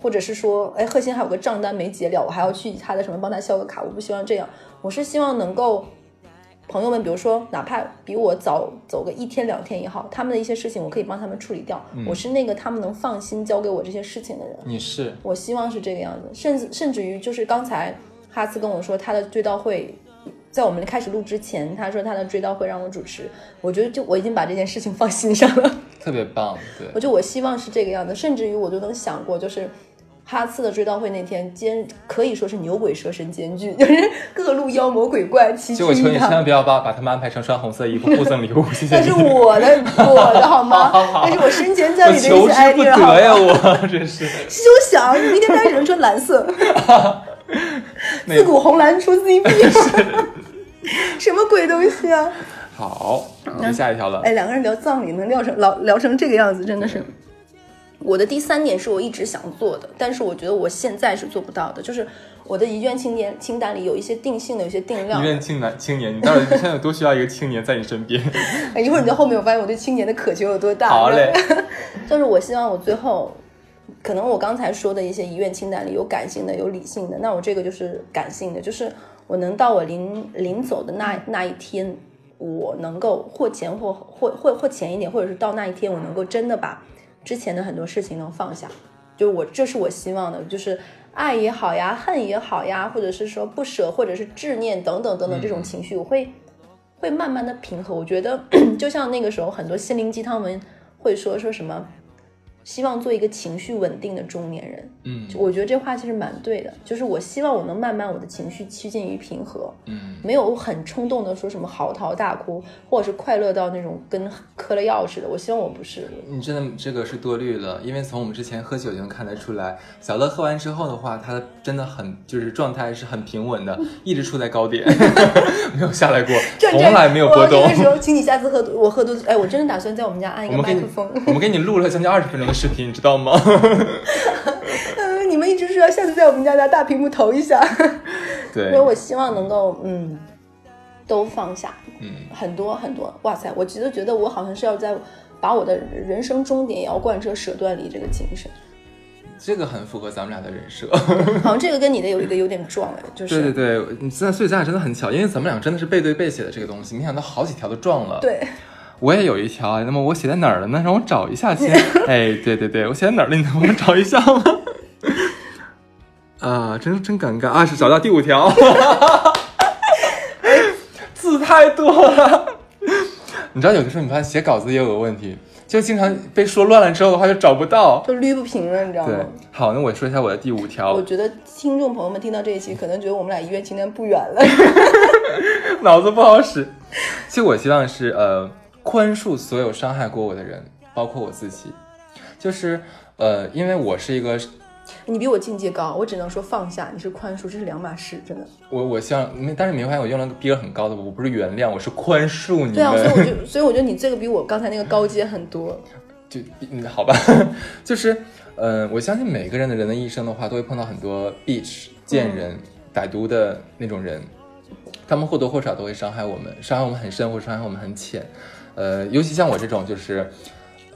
或者是说，哎，贺鑫还有个账单没结了，我还要去他的什么帮他消个卡，我不希望这样。我是希望能够。朋友们，比如说，哪怕比我早走个一天两天也好，他们的一些事情我可以帮他们处理掉。我是那个他们能放心交给我这些事情的人。你是？我希望是这个样子，甚至甚至于就是刚才哈斯跟我说他的追悼会，在我们开始录之前，他说他的追悼会让我主持，我觉得就我已经把这件事情放心上了。特别棒，对。[LAUGHS] 我就我希望是这个样子，甚至于我就能想过就是。哈次的追悼会那天，兼可以说是牛鬼蛇神兼具，[LAUGHS] 就是各路妖魔鬼怪齐聚。就我求你千万不要把把他们安排成穿红色衣服互赠礼物，谢谢。那 [LAUGHS] 是我的，我的好吗？那是我生前在你的一些爱人，好呀，我真是。[LAUGHS] 休想！你明天开始能穿蓝色。自古红蓝出 CP，什么鬼东西啊？好，那下一条了。哎，两个人聊葬礼能聊成老聊成这个样子，真的是。我的第三点是我一直想做的，但是我觉得我现在是做不到的，就是我的遗愿青年清单里有一些定性的，有些定量。遗愿青男青年，你到底现在有多需要一个青年在你身边？[LAUGHS] 一会儿你在后面，我发现我对青年的渴求有多大。[LAUGHS] 好嘞，[LAUGHS] 就是我希望我最后，可能我刚才说的一些遗愿清单里有感性的，有理性的，那我这个就是感性的，就是我能到我临临走的那那一天，我能够或前或或或或前一点，或者是到那一天，我能够真的把。之前的很多事情能放下，就我这是我希望的，就是爱也好呀，恨也好呀，或者是说不舍，或者是执念等等等等这种情绪，我会会慢慢的平和。我觉得 [CLEARS THROAT] 就像那个时候很多心灵鸡汤文会说说什么。希望做一个情绪稳定的中年人，嗯，我觉得这话其实蛮对的。就是我希望我能慢慢我的情绪趋近于平和，嗯，没有很冲动的说什么嚎啕大哭，或者是快乐到那种跟 [LAUGHS] 嗑了药似的。我希望我不是。你真的这个是多虑了，因为从我们之前喝酒就能看得出来，小乐喝完之后的话，他真的很就是状态是很平稳的，[LAUGHS] 一直处在高点，[LAUGHS] 没有下来过，从来没有波动。这个时候，请你下次喝我喝多，哎，我真的打算在我们家安一个麦克风。我们给你录了将近二十分钟的。视频你知道吗？嗯，[LAUGHS] 你们一直说要下次在我们家拿大屏幕投一下。对，因为我希望能够嗯，都放下，嗯，很多很多。哇塞，我其实觉得我好像是要在。把我的人生终点也要贯彻舍断离这个精神。这个很符合咱们俩的人设。[LAUGHS] 好像这个跟你的有一个有点撞哎，就是对对对，你现在所以咱俩真的很巧，因为咱们俩真的是背对背写的这个东西，没想到好几条都撞了。对我也有一条啊，那么我写在哪儿了呢？让我找一下先。[LAUGHS] 哎，对对对，我写在哪儿了？你能帮我找一下吗？[LAUGHS] 啊，真真尴尬啊！是找到第五条，[LAUGHS] 字太多了。你知道有的时候你发现写稿子也有个问题，就经常被说乱了之后的话就找不到。就捋不平了，你知道对吗？，好，那我说一下我的第五条我，觉得听众朋友们听到这一期，可能觉得我们俩一院清单不远了。脑子不好使。其实我希望是呃宽恕所有伤害过我的人，包括我自己。就是呃，因为我是一个你比我境界高，我只能说放下，你是宽恕，这是两码事，真的。我我希望，但是你没发现我用了个逼格很高的，我不是原谅，我是宽恕你们。对啊，所以我就，所以我觉得你这个比我刚才那个高阶很多。就嗯，[LAUGHS] 好吧，就是呃，我相信每个人的人的一生的话，都会碰到很多 bitch 贱人、歹毒的那种人，他们或多或少都会伤害我们，伤害我们很深，或者伤害我们很浅。呃，尤其像我这种就是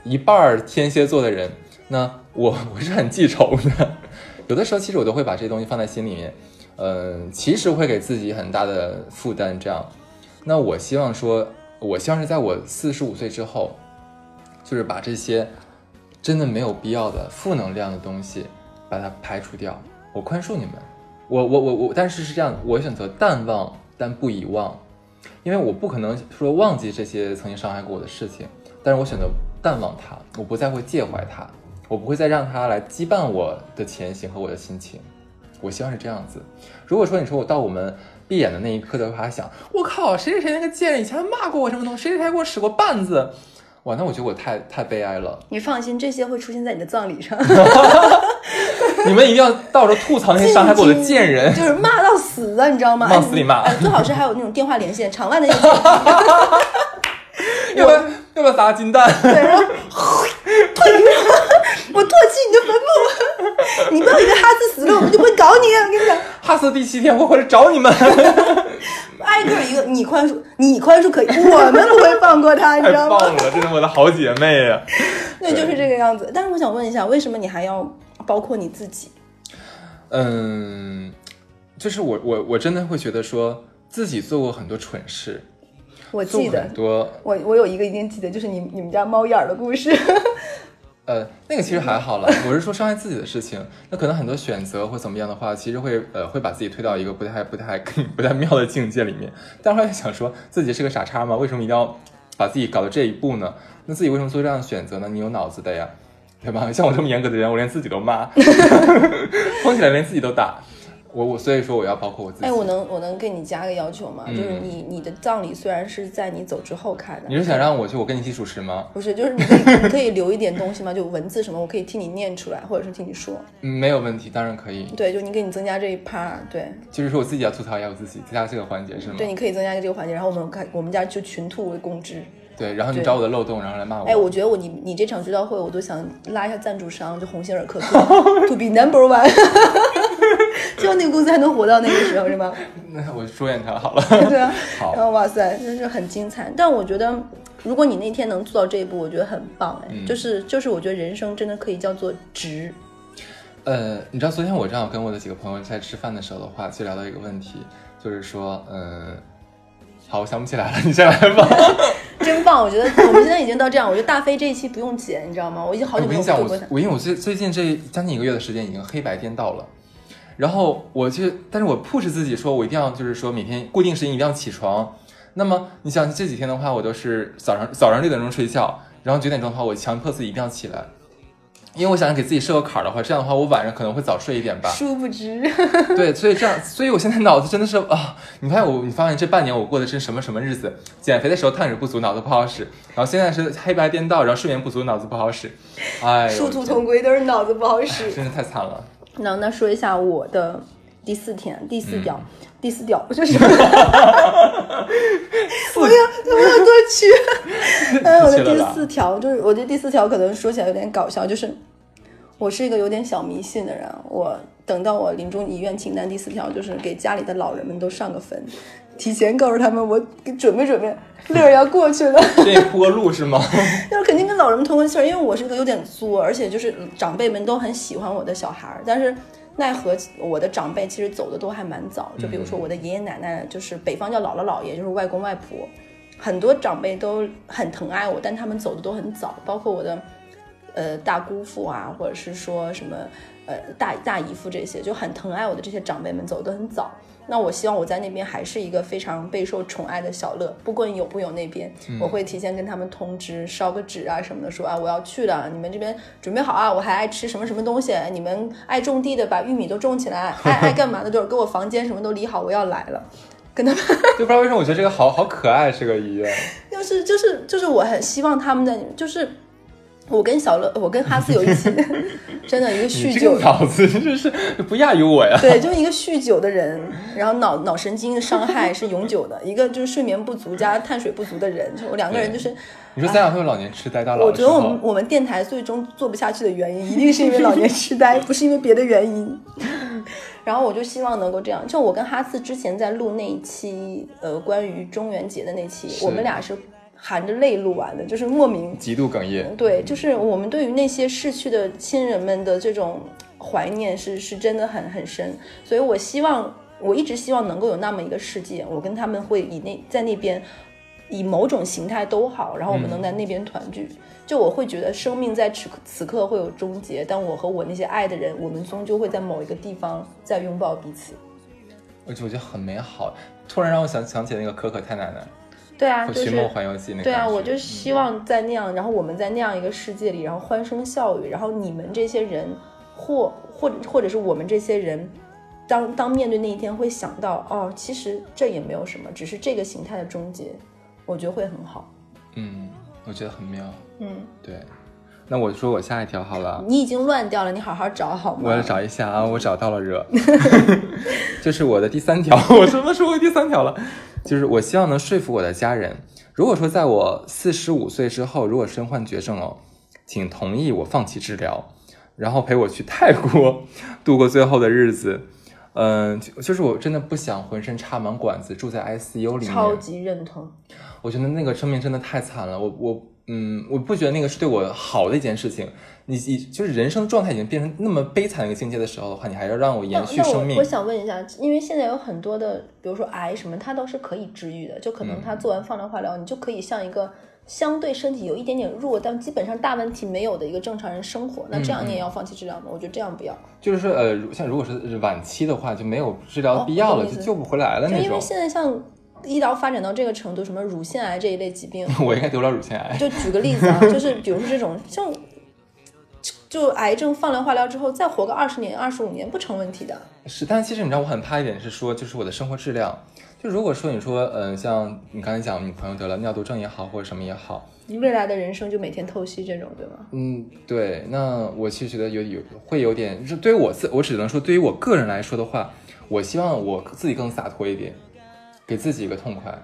一半天蝎座的人，那我我是很记仇的。[LAUGHS] 有的时候，其实我都会把这些东西放在心里面，呃，其实会给自己很大的负担。这样，那我希望说，我希望是在我四十五岁之后，就是把这些真的没有必要的负能量的东西，把它排除掉。我宽恕你们，我我我我，但是是这样，我选择淡忘，但不遗忘，因为我不可能说忘记这些曾经伤害过我的事情，但是我选择淡忘它，我不再会介怀它，我不会再让它来羁绊我的前行和我的心情。我希望是这样子。如果说你说我到我们闭眼的那一刻的话，想我靠，谁谁谁那个贱人以前骂过我什么东西，谁谁谁还给我使过绊子，哇，那我觉得我太太悲哀了。你放心，这些会出现在你的葬礼上，[LAUGHS] 你们一定要到时候吐槽那些伤害过我的贱人。[LAUGHS] 就是骂到死啊，你知道吗？往死里骂哎，最好是还有那种电话连线，场外的那种。[LAUGHS] 要不要要不要砸金蛋？对，然后我唾弃你的坟墓，你不要以为哈斯死了我们就不会搞你，我跟你讲，哈斯第七天会回来找你们，[LAUGHS] 挨个一个你宽恕，你宽恕可以，我们不会放过他，你知道吗？[LAUGHS] 棒了，这是我的好姐妹呀、对，就是这个样子。但是我想问一下，为什么你还要包括你自己？嗯，就是我我我真的会觉得说自己做过很多蠢事，我记得很，多我我有一个一定记得，就是你你们家猫眼儿的故事。[LAUGHS] 呃，那个其实还好了，我是说伤害自己的事情，那可能很多选择或怎么样的话，其实会呃会把自己推到一个不太不太不太妙的境界里面。但后来想说自己是个傻叉吗？为什么一定要把自己搞到这一步呢？那自己为什么做这样的选择呢？你有脑子的呀，对吧？[LAUGHS] 像我这么严格的人，我连自己都骂，[LAUGHS] 疯起来连自己都打。我我所以说我要包括我自己。哎，我能我能给你加个要求吗？嗯就是你你的葬礼虽然是在你走之后开的，你是想让我去我跟你一起主持吗？不是，就是你可以 [LAUGHS] 你可以留一点东西吗？就文字什么，我可以替你念出来，或者是替你说。嗯，没有问题，当然可以。对，就你给你增加这一 part，对就是说我自己要吐槽一下我自己，增加这个环节是吗？对，你可以增加一个这个环节，然后我们看我们家就群吐为公知。对，然后你找我的漏洞，然后来骂我。哎，我觉得我你你这场追悼会，我都想拉一下赞助商，就鸿星尔克 to be number one，[LAUGHS] 希望那个公司还能活到那个时候，是吗？[LAUGHS] 那我祝愿他好了。[LAUGHS] 对啊，好然后哇塞，真是很精彩。但我觉得，如果你那天能做到这一步，我觉得很棒哎，嗯就是就是我觉得人生真的可以叫做值。呃，你知道昨天我正好跟我的几个朋友在吃饭的时候的话，就聊到一个问题，就是说，嗯、好，我想不起来了，你先来吧。真棒！我觉得我们现在已经到这样，我觉得大飞这一期不用剪，你知道吗？我已经好久没有做过我因为我最最近这将近一个月的时间已经黑白颠倒了，然后我就，但是我 push 自己说，我一定要就是说每天固定时间一定要起床。那么你想这几天的话，我都是早上早上六点钟睡觉，然后九点钟的话，我强迫自己一定要起来，因为我想给自己设个坎儿的话，这样的话我晚上可能会早睡一点吧。殊不知，对，所以这样，所以我现在脑子真的是啊，你发现我，你发现这半年我过的是什么什么日子？减肥的时候碳水不足，脑子不好使，然后现在是黑白颠倒，然后睡眠不足，脑子不好使，哎，殊途同归，都是脑子不好使。真是太惨了。那那说一下我的第四天，第四条，嗯第四条 [LAUGHS] 就是，我要我要多去。[LAUGHS] 哎，我的第四条就是，我觉得第四条可能说起来有点搞笑，就是我是一个有点小迷信的人。我等到我临终遗愿清单第四条就是给家里的老人们都上个坟。提前告诉他们，我给准备准备，乐儿要过去了。[LAUGHS] 这铺个路是吗？[LAUGHS] 就是肯定跟老人们通个气儿，因为我是个有点作，而且就是长辈们都很喜欢我的小孩儿，但是奈何我的长辈其实走的都还蛮早，就比如说我的爷爷奶奶，就是北方叫姥姥姥爷，就是外公外婆，很多长辈都很疼爱我，但他们走的都很早，包括我的呃大姑父啊，或者是说什么呃大大姨夫这些，就很疼爱我的这些长辈们走得很早。那我希望我在那边还是一个非常备受宠爱的小乐，不管有不有那边，我会提前跟他们通知，烧个纸啊什么的，说啊我要去了，你们这边准备好啊，我还爱吃什么什么东西，你们爱种地的把玉米都种起来，爱 [LAUGHS] 爱干嘛的就是给我房间什么都理好，我要来了，跟他们。就不知道为什么我觉得这个好好可爱，这个医院。[LAUGHS] 就是就是就是我很希望他们的就是。我跟小乐，我跟哈斯有一起，[LAUGHS] 真的一个酗酒这个，脑子真是不亚于我呀。对，就是一个酗酒的人，然后脑脑神经的伤害是永久的，一个就是睡眠不足加碳水不足的人，就我两个人就是，你说咱俩会有老年痴呆到老我觉得我们我们电台最终做不下去的原因，一定是因为老年痴呆，不是因为别的原因。[LAUGHS] 然后我就希望能够这样，就我跟哈斯之前在录那一期，呃，关于中元节的那期，我们俩是含着泪录完的，就是莫名极度哽咽。对，就是我们对于那些逝去的亲人们的这种怀念是是真的很很深，所以我希望我一直希望能够有那么一个世界，我跟他们会以那在那边以某种形态都好，然后我们能在那边团聚。就我会觉得生命在此刻此刻会有终结，但我和我那些爱的人，我们终究会在某一个地方再拥抱彼此。而且我觉得很美好，突然让我想想起那个可可太奶奶对啊，和《就是寻梦环游记》那个对啊，我就希望在那样，然后我们在那样一个世界里，然后欢声笑语，然后你们这些人，或或者或者是我们这些人，当当面对那一天会想到，哦，其实这也没有什么，只是这个形态的终结，我觉得会很好。嗯，我觉得很妙。嗯，对，那我说我下一条好了。你已经乱掉了，你好好找好吗？我要找一下啊，我找到了热，[LAUGHS] [LAUGHS] 就是我的第三条，我什么时候第三条了？就是我希望能说服我的家人，如果说在我四十五岁之后，如果身患绝症哦，请同意我放弃治疗，然后陪我去泰国 [LAUGHS] 度过最后的日子。嗯，就就是我真的不想浑身插满管子住在 ICU 里面，超级认同。我觉得那个生命真的太惨了，我我嗯，我不觉得那个是对我好的一件事情。你你就是人生状态已经变成那么悲惨的一个境界的时候的话，你还要让我延续那生命我我想问一下，因为现在有很多的，比如说癌什么，它都是可以治愈的，就可嗯能它做完放疗化疗，你就可以像一个相对身体有一点点弱，但基本上大问题没有的一个正常人生活。那这样你也要放弃治疗吗？我觉得这样不要，就是说呃，如像如果是晚期的话，就没有治疗必要了，就救不回来了那种。就因为现在像医疗发展到这个程度，什么乳腺癌这一类疾病，[LAUGHS] 我应该得不了乳腺癌。就举个例子啊，就是比如说这种像。就癌症放疗化疗之后，再活个二十年、二十五年不成问题的。是，但其实你知道，我很怕一点是说，就是我的生活质量。就如果说你说，嗯、像你刚才讲，你朋友得了尿毒症也好，或者什么也好，你未来的人生就每天透析这种，对吗？嗯，对，那我其实觉得有有会有点，就对于我自，我只能说对于我个人来说的话，我希望我自己更洒脱一点，给自己一个痛快。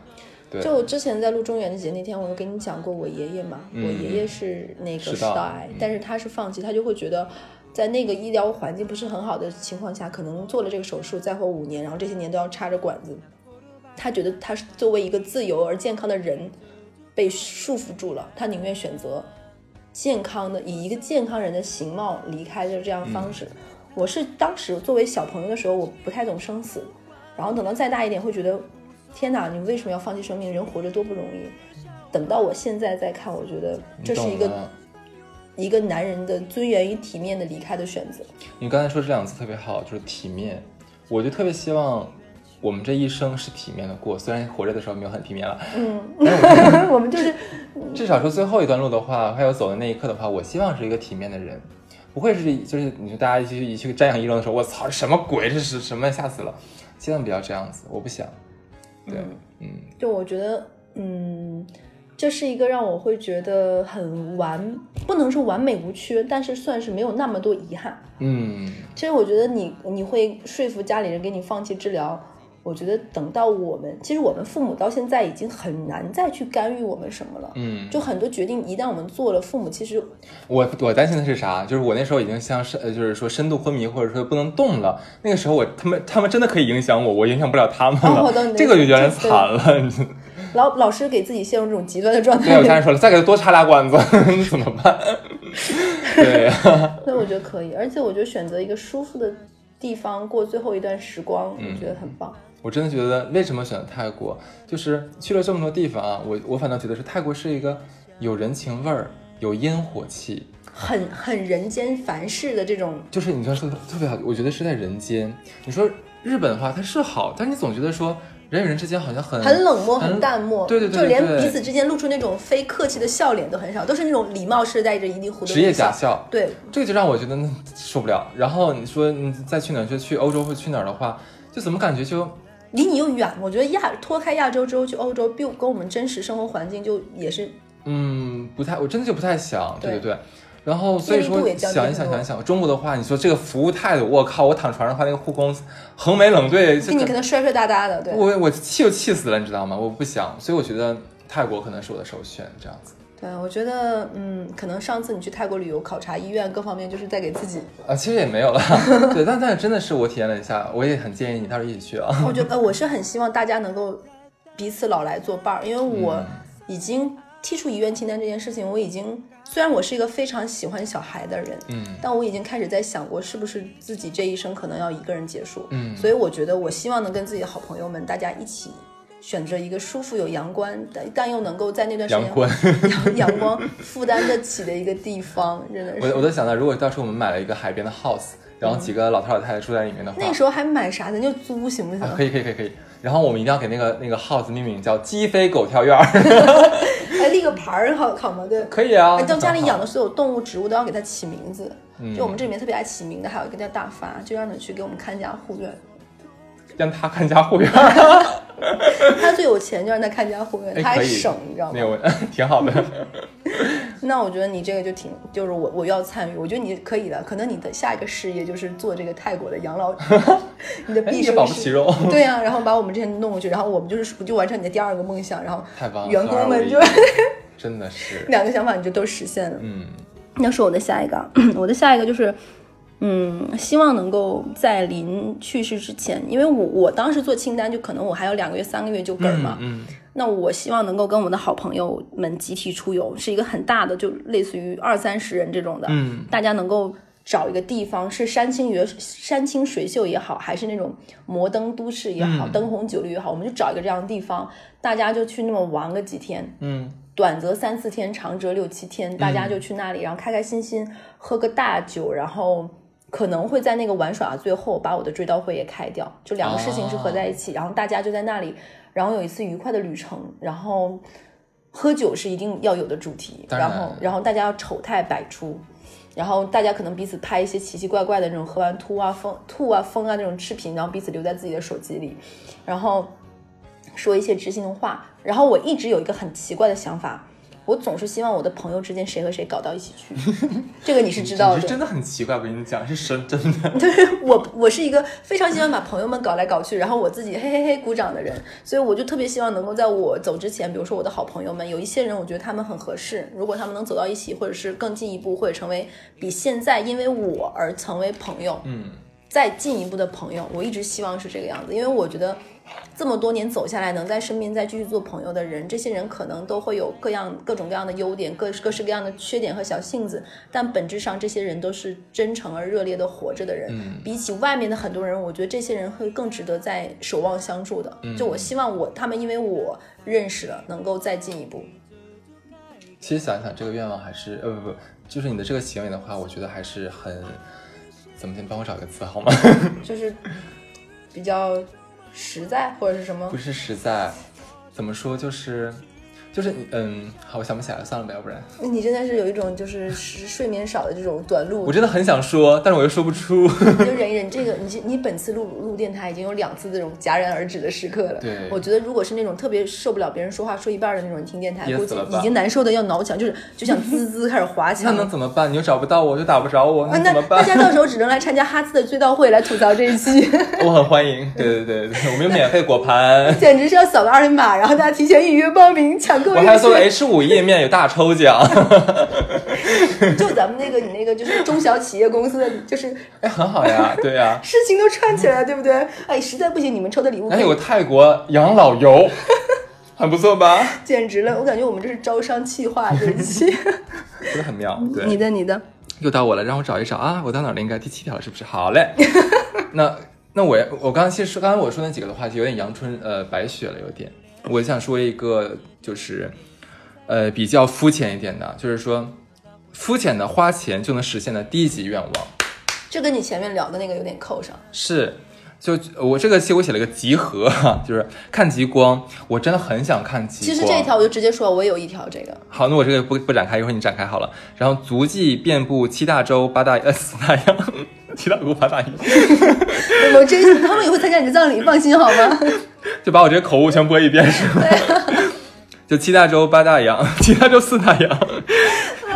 对，就我之前在录中元节那天，我有跟你讲过我爷爷嘛，嗯。我爷爷是那个食道癌，但是他是放弃，他就会觉得在那个医疗环境不是很好的情况下，可能做了这个手术再活五年，然后这些年都要插着管子，他觉得他是作为一个自由而健康的人被束缚住了，他宁愿选择健康的以一个健康人的形貌离开的这样的方式。我是当时作为小朋友的时候，我不太懂生死，然后等到再大一点，会觉得天哪，你为什么要放弃生命？人活着多不容易。等到我现在再看，我觉得这是一个一个男人的尊严与体面的离开的选择。你刚才说这两个字特别好，就是体面。我就特别希望我们这一生是体面的过，虽然活着的时候没有很体面了，嗯，我 [LAUGHS] 我们就是至少说最后一段路的话，还有走的那一刻的话，我希望是一个体面的人，不会是就是你说大家一起一起瞻仰遗容的时候，我操，什么鬼？这是什么？吓死了！千万不要这样子，我不想。对，嗯就我觉得，嗯，这是一个让我会觉得很完，不能说完美无缺，但是算是没有那么多遗憾。嗯，其实我觉得你你会说服家里人给你放弃治疗，我觉得等到我们，其实我们父母到现在已经很难再去干预我们什么了。嗯，就很多决定一旦我们做了，父母其实我我担心的是啥？就是我那时候已经像是呃，就是说深度昏迷或者说不能动了。那个时候我他们他们真的可以影响我，我影响不了他们了。这个就有点惨了。[LAUGHS] 老老师给自己陷入这种极端的状态对，我家人说了，再给他多插俩管子，[LAUGHS] 怎么办？[LAUGHS] 对呀、所以我觉得可以，而且我觉得选择一个舒服的地方过最后一段时光，嗯我觉得很棒。我真的觉得为什么选泰国，就是去了这么多地方啊，我我反倒觉得是泰国是一个有人情味儿、有烟火气，很很人间凡事的这种，就是你说说的特别好，我觉得是在人间。你说日本的话，它是好，但是你总觉得说人与人之间好像很很冷漠、很很淡漠，对对对就连彼此之间露出那种非客气的笑脸都很少，都是那种礼貌是带着一定弧度的职业假笑。对，这个就让我觉得那受不了。然后你说你再去哪儿，就去欧洲或去哪儿的话，就怎么感觉就离你又远。我觉得亚脱开亚洲之后去欧洲，并跟我们真实生活环境就也是嗯不太，我真的就不太想，对对对对。然后所以说想一想想一想，中国的话，你说这个服务态度，我靠，我躺床上的话，那个护工横眉冷对，这你可能摔摔哒哒的，对。我我气就气死了，你知道吗？我不想，所以我觉得泰国可能是我的首选，这样子。对，我觉得，嗯，可能上次你去泰国旅游考察医院各方面，就是在给自己。啊，其实也没有了，[LAUGHS] 对，但但是真的是我体验了一下，我也很建议你到时候一起去啊。我觉 [LAUGHS] 得，呃我是很希望大家能够彼此老来作伴儿，因为我已经剔除遗愿清单这件事情，我已经虽然我是一个非常喜欢小孩的人，嗯但我已经开始在想过，是不是自己这一生可能要一个人结束。嗯所以我觉得，我希望能跟自己的好朋友们，大家一起。选择一个舒服、有阳光，但但又能够在那段时间阳光阳 [LAUGHS] 阳光负担得起的一个地方，真的是。我我在想到，如果到时候我们买了一个海边的 house，然后几个老头老太太住在里面的话，那时候还买啥？咱就租行不行？啊可以可以可以可以。然后我们一定要给那个那个 house 命名叫鸡飞狗跳院儿，[LAUGHS] 还立个牌儿好好吗？对。可以啊。哎，到家里养的所有动物、植物都要给它起名字。嗯就我们这里面特别爱起名的，还有一个叫大发，就让你去给我们看家护院。让他看家护院，[LAUGHS] 他最有钱，就让他看家护院，他还省，你知道吗？那个我 [LAUGHS] 挺好的。[LAUGHS] 那我觉得你这个就挺，就是我我要参与，我觉得你可以的。可能你的下一个事业就是做这个泰国的养老，你的哎，毕也保。不齐肉，对呀、然后把我们这些弄过去，然后我们就是就完成你的第二个梦想，然后太棒了，员工们就真的是，两个想法你就都实现了。嗯那是我的下一个啊，[CLEARS THROAT] 我的下一个就是，嗯，希望能够在临去世之前，因为我我当时做清单，就可能我还有两个月、三个月就嗝儿嘛。嗯那我希望能够跟我的好朋友们集体出游，是一个很大的，就类似于二三十人这种的，嗯。大家能够找一个地方，是山清月山清水秀也好，还是那种摩登都市也好，嗯。灯红酒绿也好，我们就找一个这样的地方，大家就去那么玩个几天，嗯。短则三四天，长则六七天，大家就去那里，然后开开心心喝个大酒，然后可能会在那个玩耍的最后把我的追悼会也开掉，就两个事情是合在一起，然后大家就在那里，然后有一次愉快的旅程，然后喝酒是一定要有的主题，然然后然后大家要丑态百出。然后大家可能彼此拍一些奇奇怪怪的那种喝完吐啊疯吐啊疯啊那种视频，然后彼此留在自己的手机里，然后说一些知心的话。然后我一直有一个很奇怪的想法，我总是希望我的朋友之间谁和谁搞到一起去，[LAUGHS] 这个你是知道的。你是真的很奇怪，我跟你讲，是真真的。对我，我是一个非常喜欢把朋友们搞来搞去，然后我自己嘿嘿嘿鼓掌的人，所以我就特别希望能够在我走之前，比如说我的好朋友们，有一些人我觉得他们很合适，如果他们能走到一起，或者是更进一步，或者成为比现在因为我而成为朋友，嗯再进一步的朋友，我一直希望是这个样子，因为我觉得这么多年走下来，能在身边再继续做朋友的人，这些人可能都会有各样各种各样的优点，各各式各样的缺点和小性子，但本质上这些人都是真诚而热烈的活着的人。嗯比起外面的很多人，我觉得这些人会更值得在守望相助的。就我希望我他们因为我认识了，能够再进一步。其实想一想，这个愿望还是呃不不，就是你的这个行为的话，我觉得还是很怎么的？你帮我找个词好吗？[LAUGHS] 就是比较实在或者是什么？不是实在，怎么说就是就是你嗯，好，我想不起来了，算了吧，要不然你真的是有一种就是睡睡眠少的这种短路我，真的很想说，但是我又说不出。你就忍一忍。这个你你本次录录电台已经有两次这种戛然而止的时刻了。对我觉得如果是那种特别受不了别人说话说一半的那种你听电台，估计已经难受的要挠墙，就是就想滋滋开始滑 [LAUGHS] 那墙。能怎么办？你又找不到我，就打不着我，那怎么办？大家到时候只能来参加哈兹的追悼会来吐槽这一期，[LAUGHS] 我很欢迎。对对对对，我们有免费果盘，[LAUGHS] 简直是要扫个二维码，然后大家提前预约报名抢我还做了。H 五页面有大抽奖，[LAUGHS] 就咱们那个你那个就是中小企业公司的，就是哎，很好呀，对呀。[LAUGHS] 事情都串起来了，对不对？哎，实在不行你们抽的礼物还有个泰国养老游，[LAUGHS] 很不错吧？简直了！我感觉我们这是招商企划这一期。真的很妙。对，你的你的，又到我了，让我找一找啊，我到哪了？应该第七条了，是不是？好嘞，那那我我刚刚其实说刚才我说那几个的话题有点阳春呃白雪了，有点。我想说一个就是呃比较肤浅一点的，就是说肤浅的花钱就能实现的低级愿望这跟你前面聊的那个有点扣上。是。就我这个期我写了个集合，就是看极光，我真的很想看极光。其实这一条我就直接说，我也有一条这个。好，那我这个不不展开，一会儿你展开好了。然后足迹遍布七大洲八大 [LAUGHS] 呃四大洋，七大洲八大洋，[LAUGHS] 我真心，他们也会参加你的葬礼，放心好吗？[LAUGHS] 就把我这些口误全播一遍是吗？[LAUGHS] 就七大洲八大洋，七大洲四大洋，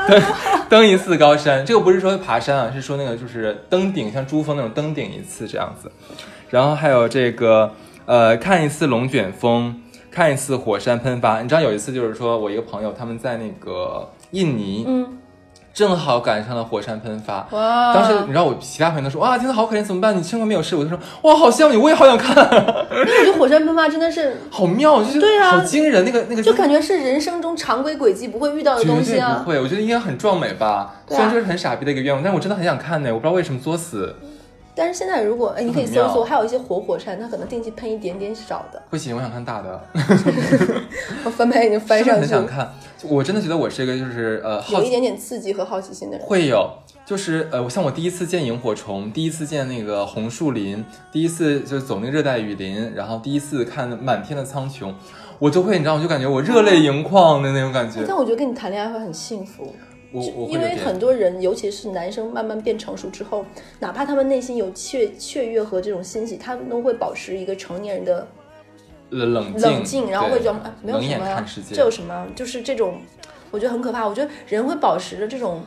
登登一次高山。这个不是说爬山啊，是说那个就是登顶，像珠峰那种登顶一次这样子。然后还有这个呃，看一次龙卷风，看一次火山喷发。你知道有一次就是说我一个朋友他们在那个印尼，嗯，正好赶上了火山喷发。哇当时你知道我其他朋友都说哇天呐好可怜怎么办？你生活没有事，我就说哇好羡慕你，我也好想看，因为我觉得火山喷发真的是，[LAUGHS] 好妙，就是对啊好惊人，那个那个就感觉是人生中常规轨迹不会遇到的东西啊不。会，我觉得应该很壮美吧。啊虽然这是很傻逼的一个愿望，但我真的很想看呢，我不知道为什么作死。但是现在如果哎，你可以搜很妙搜，还有一些活火山，它可能定期喷一点点少的。不行，我想看大的，[LAUGHS] 我翻拍已经翻上去了，很想看。我真的觉得我是一个就是呃好有一点点刺激和好奇心的人。会有，就是呃，我像我第一次见萤火虫，第一次见那个红树林，第一次就是走那个热带雨林，然后第一次看满天的苍穹，我就会你知道，我就感觉我热泪盈眶的那种感觉。但我觉得跟你谈恋爱会很幸福，我我因为很多人，尤其是男生，慢慢变成熟之后，哪怕他们内心有雀雀跃和这种欣喜，他们都会保持一个成年人的冷冷静，冷静，然后会对装、哎、没有什么呀这有什么？就是这种，我觉得很可怕。我觉得人会保持着这种，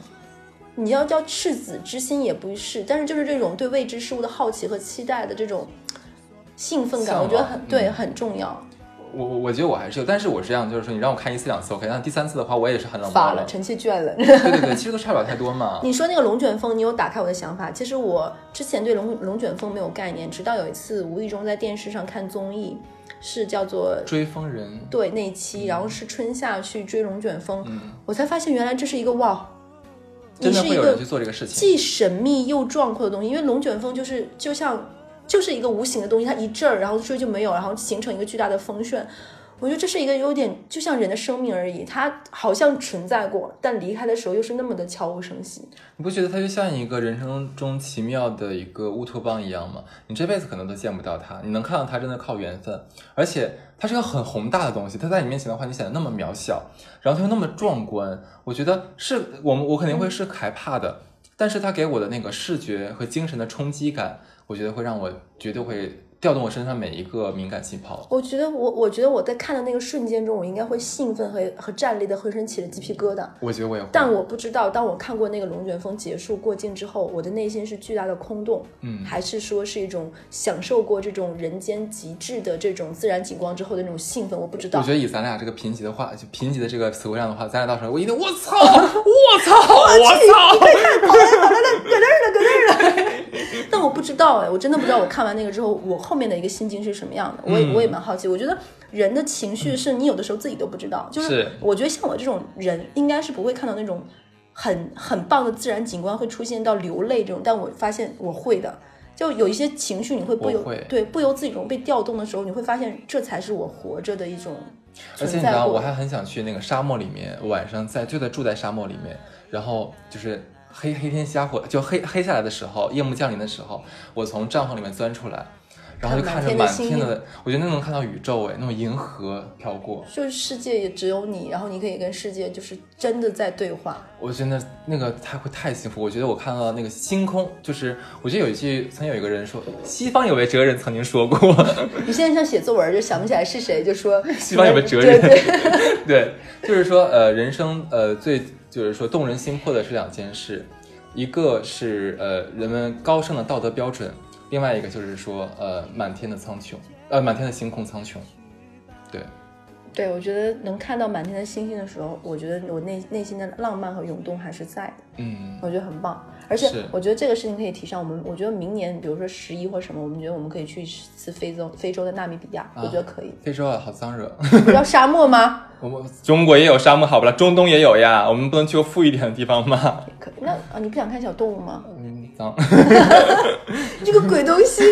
你要叫赤子之心也不是，但是就是这种对未知事物的好奇和期待的这种兴奋感，我觉得很对，嗯很重要。我我我觉得我还是有，但是我是这样，就是说你让我看一次两次 OK，但第三次的话我也是很冷漠发了，臣妾倦了。[LAUGHS] 对对对，其实都差不了太多嘛。你说那个龙卷风，你有打开我的想法。其实我之前对龙龙卷风没有概念，直到有一次无意中在电视上看综艺，是叫做追风人，对那一期，然后是春夏去追龙卷风，嗯，我才发现原来这是一个哇，你是一个真的会有人去做这个事情。既神秘又壮阔的东西。因为龙卷风就是就像就是一个无形的东西，它一阵儿，然后说就没有，然后形成一个巨大的风旋。我觉得这是一个有点就像人的生命而已，它好像存在过，但离开的时候又是那么的悄无声息。你不觉得它就像一个人生中奇妙的一个乌托邦一样吗？你这辈子可能都见不到它，你能看到它真的靠缘分，而且它是个很宏大的东西，它在你面前的话，你显得那么渺小，然后它又那么壮观，我觉得是我们我肯定会是害怕的，但是它给我的那个视觉和精神的冲击感，我觉得会让我绝对会调动我身上每一个敏感细胞。我觉得我，我觉得我在看的那个瞬间中，我应该会兴奋和和站立的浑身起了鸡皮疙瘩。我觉得我也会，但我不知道，当我看过那个龙卷风结束过境之后，我的内心是巨大的空洞，嗯，还是说是一种享受过这种人间极致的这种自然景观之后的那种兴奋？我不知道我觉。得以咱俩这个贫瘠的话，就贫瘠的这个词汇量的话，咱俩到时候我一定 [LAUGHS] 我操，我操，我操，[LAUGHS] 但我不知道哎，我真的不知道我看完那个之后，我后面的一个心境是什么样的。我也嗯我也蛮好奇。我觉得人的情绪是你有的时候自己都不知道，就是是我觉得像我这种人，应该是不会看到那种很很棒的自然景观会出现到流泪这种，但我发现我会的。就有一些情绪，你会不由会对不由自主中被调动的时候，你会发现这才是我活着的一种而且你知道，我还很想去那个沙漠里面，晚上在就在住在沙漠里面，然后就是黑黑天瞎火，就黑黑下来的时候，夜幕降临的时候，我从帐篷里面钻出来，然后就看看着满满天的我觉得那能看到宇宙哎，那种银河飘过，就是世界也只有你，然后你可以跟世界就是真的在对话。我真的那个太会太幸福。我觉得我看到那个星空，就是我觉得有一句曾有一个人说，西方有位哲人曾经说过，你现在像写作文就想不起来是谁，就说西方有位哲人对对，[LAUGHS] 对，就是说呃，人生呃最就是说动人心魄的是两件事，一个是呃人们高尚的道德标准，另外一个就是说呃满天的苍穹，呃满天的星空苍穹，对。对，我觉得能看到满天的星星的时候，我觉得我内内心的浪漫和涌动还是在的，嗯，我觉得很棒。而且我觉得这个事情可以提上我们，我觉得明年比如说十一或什么，我们觉得我们可以去一次非洲非洲的纳米比亚，我觉得可以。非洲啊，好脏热。要沙漠吗？[LAUGHS] 我们中国也有沙漠，好不啦？中东也有呀，我们不能去个富一点的地方吗？可那啊，你不想看小动物吗？嗯，脏。你 [LAUGHS] [LAUGHS] 这个鬼东西！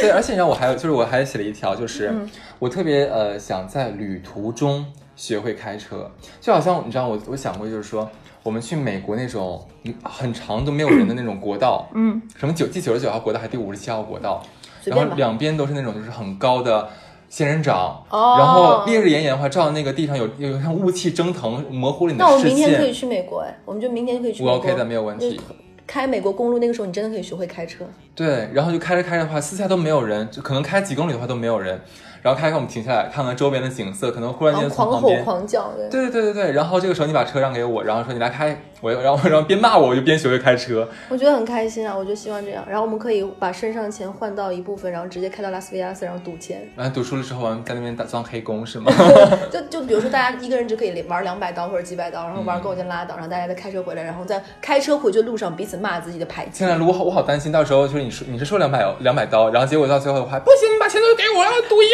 对，而且你知道我还有，就是我还写了一条，就是、嗯我特别呃想在旅途中学会开车，就好像你知道我我想过，就是说我们去美国那种嗯很长都没有人的那种国道，嗯，什么九第九十九号国道还是第五十七号国道。然后两边都是那种就是很高的仙人掌，哦然后烈日炎炎的话，照到那个地上有有像雾气蒸腾，模糊了你的视线那我视明天可以。去美国哎，我们就明天就可以去美我。OK 的，没有问题。开美国公路那个时候，你真的可以学会开车。对，然后就开着开着的话，四下都没有人，就可能开几公里的话都没有人。然后开开我们停下来看看周边的景色，可能忽然间从狂吼旁边，狂叫对对对对。然后这个时候你把车让给我，然后说你来开，我然后然后边骂我，我就边学会开车。我觉得很开心啊，我就希望这样。然后我们可以把身上的钱换到一部分，然后直接开到拉斯维加斯，然后赌钱。然后赌输了之后，我们在那边打装黑工是吗？[LAUGHS] 就就比如说大家一个人只可以玩两百刀或者几百刀，然后玩够就拉倒，然后大家再开车回来，然后在开车回去的路上彼此骂自己的排气现。在我好我好担心，到时候就是你说你是说两百两百刀，然后结果到最后的话，不行，你把钱都给我，要赌赢，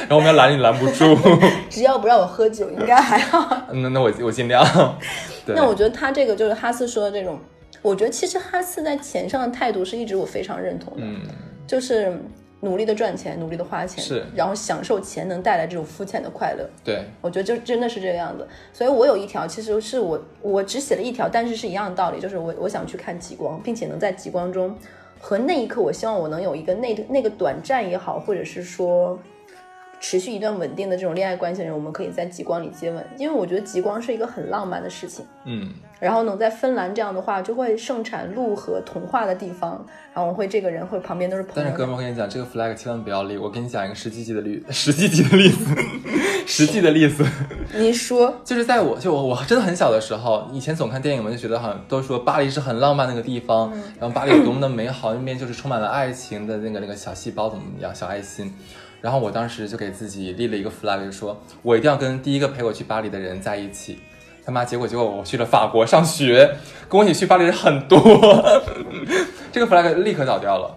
然后我们要拦你拦不住。[LAUGHS] 只要不让我喝酒，应该还好。那 [LAUGHS] 那我我尽量。对，那我觉得他这个就是哈斯说的这种，我觉得其实哈斯在钱上的态度是一直我非常认同的，嗯。就是努力的赚钱，努力的花钱，是。然后享受钱能带来这种肤浅的快乐。对，我觉得就真的是这个样子，所以我有一条，其实是我我只写了一条，但是是一样的道理，就是我我想去看极光，并且能在极光中和那一刻，我希望我能有一个那那个短暂也好，或者是说持续一段稳定的这种恋爱关系的人，我们可以在极光里接吻，因为我觉得极光是一个很浪漫的事情。嗯。然后能在芬兰这样的话，就会盛产鹿和童话的地方，然后我会这个人会旁边都是朋友但是哥们儿，我跟你讲，这个 flag 千万不要立。我跟你讲一个实际级的例，实际级的例子，实际的例子，[LAUGHS] [LAUGHS] 你说就是在我就我我真的很小的时候，以前总看电影嘛，就觉得好像都说巴黎是很浪漫那个地方，然后巴黎有多么的美好，那边就是充满了爱情的那个那个小细胞怎么样，小爱心。然后我当时就给自己立了一个 flag，就说我一定要跟第一个陪我去巴黎的人在一起。他妈，结果结果我去了法国上学，跟我一起去巴黎的人很多，[LAUGHS] 这个 flag 立刻倒掉了。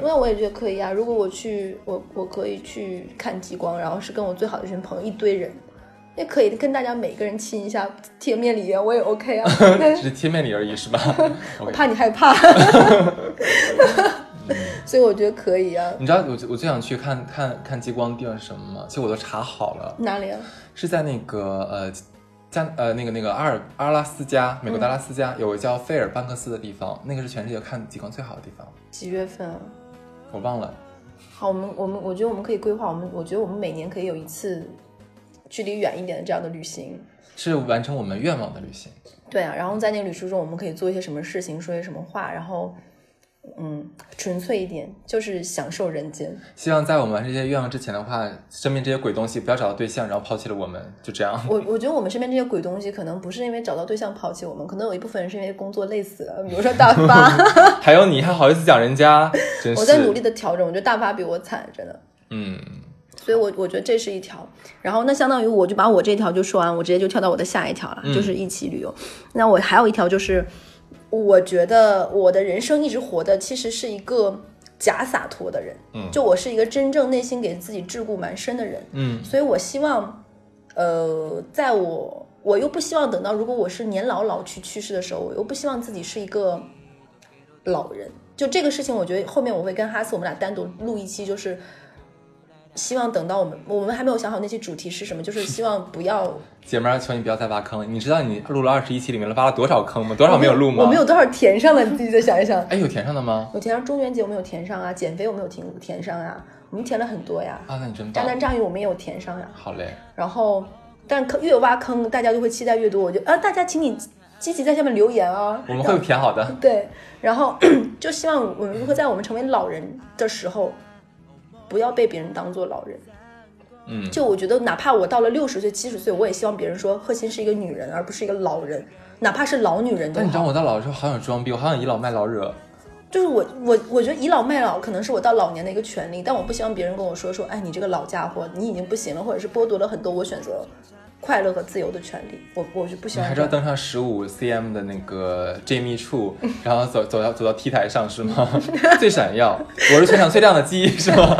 那我也觉得可以啊。如果我去，我我可以去看极光，然后是跟我最好的一群朋友，一堆人，也可以跟大家每个人亲一下贴面礼啊，我也 OK 啊。[LAUGHS] 只是贴面礼而已是吧 [LAUGHS] 我怕你害怕，所以我觉得可以啊。你知道我我最想去看看看极光的地方是什么吗？其实我都查好了，哪里啊？是在那个呃加呃那个那个阿尔阿拉斯加，美国的阿拉斯加、有个叫费尔班克斯的地方，那个是全世界看极光最好的地方，几月份啊？我忘了。好，我们我们我觉得我们可以规划，我们我觉得我们每年可以有一次距离远一点的这样的旅行。是完成我们愿望的旅行。对啊，然后在那个旅途中，我们可以做一些什么事情，说些什么话，然后嗯，纯粹一点，就是享受人间。希望在我们完成这些愿望之前的话，身边这些鬼东西不要找到对象，然后抛弃了我们，就这样。我我觉得我们身边这些鬼东西，可能不是因为找到对象抛弃我们，可能有一部分人是因为工作累死了，比如说大发，[LAUGHS] 还有你还好意思讲人家，真是。我在努力。的调整，我觉得大发比我惨，真的。嗯，所以我，我觉得这是一条。然后，那相当于我就把我这条就说完，我直接就跳到我的下一条了，就是一起旅游。那我还有一条就是，我觉得我的人生一直活的其实是一个假洒脱的人，嗯就我是一个真正内心给自己桎梏蛮深的人，嗯所以我希望，呃，在我我又不希望等到如果我是年老老去去世的时候，我又不希望自己是一个老人。就这个事情，我觉得后面我会跟哈斯我们俩单独录一期，就是希望等到我们我们还没有想好那期主题是什么，就是 [LAUGHS] 希望不要姐妹儿，求你不要再挖坑了。你知道你录了二十一期里面了挖了多少坑吗？多少没有录吗？我们有多少填上了？你自己再想一想。哎，有填上的吗？有填上中元节，我们有填上啊；减肥我们有填填上啊，我们填了很多呀。啊，那你真棒渣。男渣女我们也有填上呀。好嘞，然后，但坑越挖坑，大家就会期待越多。我就啊，大家请你积极在下面留言啊。我们会填好的。对，然后 [CLEARS THROAT] 就希望我们如何在我们成为老人的时候，不要被别人当做老人。嗯，就我觉得，哪怕我到了六十岁、七十岁，我也希望别人说贺欣是一个女人，而不是一个老人，哪怕是老女人都好。但你知道我到老的时候好想装逼，我好想倚老卖老惹。就是我我我觉得倚老卖老可能是我到老年的一个权利，但我不希望别人跟我说说，哎，你这个老家伙，你已经不行了，或者是剥夺了很多我选择快乐和自由的权利。我我是不希你望这样。还是要登上十五 cm 的那个 Jamie 处，然后走走到走到 T 台上是吗？[LAUGHS] 最闪耀，我是全场最亮的鸡是吗？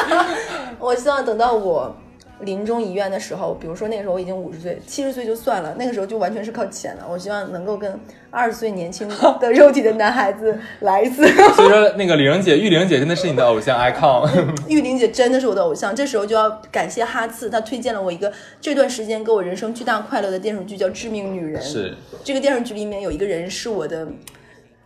[LAUGHS] 我希望等到我临终遗愿的时候，比如说那个时候我已经五十岁、七十岁就算了，那个时候就完全是靠钱了。我希望能够跟二十岁年轻的肉体的男孩子 [LAUGHS] 来一次。所以说那个李玲姐，玉玲姐真的是你的偶像 icon。[LAUGHS] 玉玲姐真的是我的偶像，这时候就要感谢哈次，她推荐了我一个这段时间给我人生巨大快乐的电视剧，叫《致命女人》。是，这个电视剧里面有一个人是我的，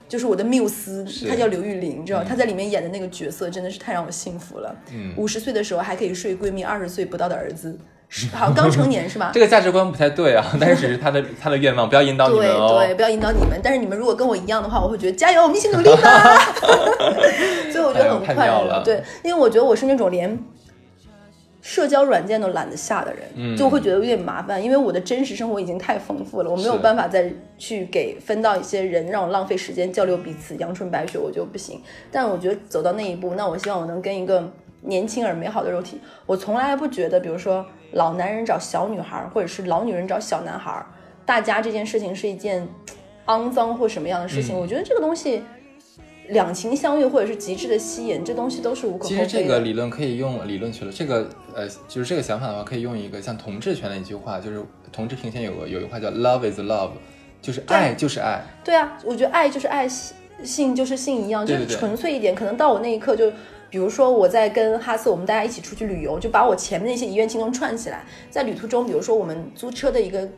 就是我的缪斯，是她叫刘玉玲，你知道，她在里面演的那个角色真的是太让我幸福了。嗯五十岁的时候还可以睡闺蜜二十岁不到的儿子，是 [LAUGHS] 好像刚成年是吧？这个价值观不太对啊，[LAUGHS] 但是只是她的她的愿望，不要引导你们对哦。对，不要引导你们。但是你们如果跟我一样的话，我会觉得加油，我们一起努力吧。[LAUGHS] 所以我觉得很快乐。对，因为我觉得我是那种连社交软件都懒得下的人，嗯就会觉得有点麻烦，因为我的真实生活已经太丰富了，我没有办法再去给分到一些人让我浪费时间交流彼此，阳春白雪我就不行。但我觉得走到那一步，那我希望我能跟一个年轻而美好的肉体，我从来不觉得，比如说老男人找小女孩，或者是老女人找小男孩，大家这件事情是一件肮脏或什么样的事情。嗯我觉得这个东西。两情相悦，或者是极致的吸引，这东西都是无可厚非的。其实这个理论可以用理论去了，这个呃，就是这个想法的话，可以用一个像同志权的一句话，就是同志平权有个有一句话叫 “love is love”，就是爱就是爱。对啊，我觉得爱就是爱，性就是性一样，就是纯粹一点。可能到我那一刻就。比如说我在跟哈斯，我们大家一起出去旅游，就把我前面那些遗愿清东串起来。在旅途中，比如说我们租车的一个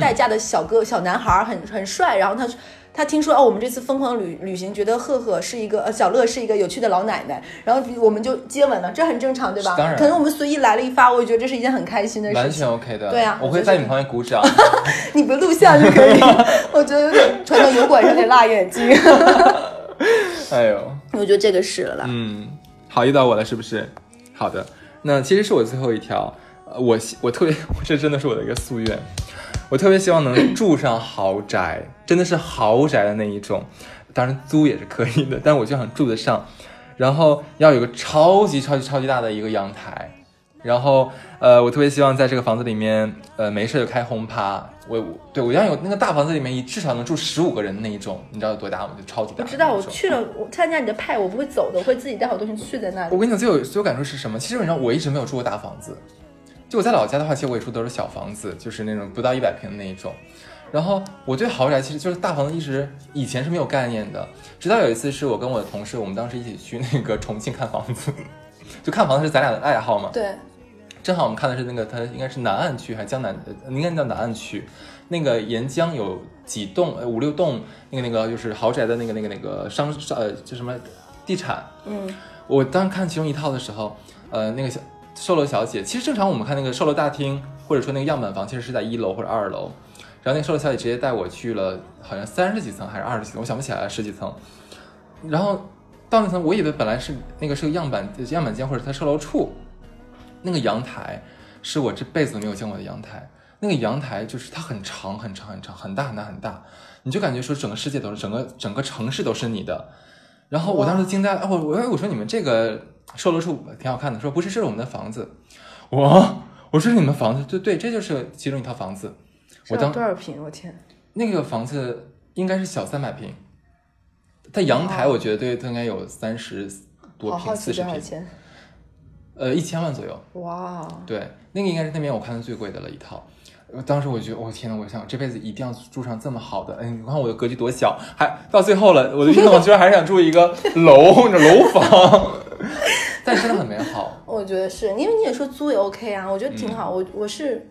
代驾的小哥、小男孩儿很很帅，然后他他听说哦，我们这次疯狂旅旅行，觉得赫赫是一个呃小乐是一个有趣的老奶奶，然后我们就接吻了，这很正常对吧？当然可能我们随意来了一发，我也觉得这是一件很开心的事情。完全 OK 的，对啊我会在你旁边鼓掌。[LAUGHS] 你不录像就可以，[LAUGHS] 我觉得有点传到油管上有点辣眼睛。[LAUGHS] 哎呦，我觉得这个是了啦。嗯，好，遇到我了是不是？好的，那其实是我最后一条，呃我我特别，这真的是我的一个夙愿，我特别希望能住上豪宅，真的是豪宅的那一种，当然租也是可以的，但我就想住得上，然后要有个超级超级超级大的一个阳台。然后，呃，我特别希望在这个房子里面，呃，没事就开轰趴。我我对我要有那个大房子里面，至少能住十五个人的那一种，你知道有多大吗？就超级大。我知道，我去了，我参加你的派，我不会走的，我会自己带好东西去在那里。我跟你讲，最有最有感触是什么？其实你知道，我一直没有住过大房子。就我在老家的话，其实我也住都是小房子，就是那种不到一百平的那一种。然后我对豪宅其实就是大房子，一直以前是没有概念的。直到有一次是我跟我的同事，我们当时一起去那个重庆看房子，[LAUGHS] 就看房子是咱俩的爱好嘛。对，正好我们看的是那个，它应该是南岸区还是江南，呃应该叫南岸区。那个沿江有几栋，呃五六栋，那个那个就是豪宅的那个那个那个商商呃叫什么地产。嗯，我当时看其中一套的时候，呃，那个小售楼小姐，其实正常我们看那个售楼大厅或者说那个样板房，其实是在一楼或者二楼。然后那个售楼小姐直接带我去了，好像三十几层还是二十几层，我想不起来了，十几层。然后到那层，我以为本来是那个是个样板样板间或者它售楼处，那个阳台是我这辈子都没有见过的阳台。那个阳台就是它很长很长很长，很大很大很大，你就感觉说整个世界都是整个整个城市都是你的。然后我当时惊呆了，我我我说你们这个售楼处挺好看的，说不是，这是我们的房子。我我说是你们房子，对对，这就是其中一套房子。我当多少平？我天，那个房子应该是小三百平，它阳台我觉得对，它应该有三十多平、四十平？呃，一千万左右。哇，对，那个应该是那边我看的最贵的了一套。呃当时我觉得，我、天呐，我想这辈子一定要住上这么好的。哎，你看我的格局多小，还到最后了，我的愿望居然还是想住一个 [LAUGHS] 楼或者楼房。但真的很美好。[LAUGHS] 我觉得是因为你也说租也 OK 啊，我觉得挺好。我我是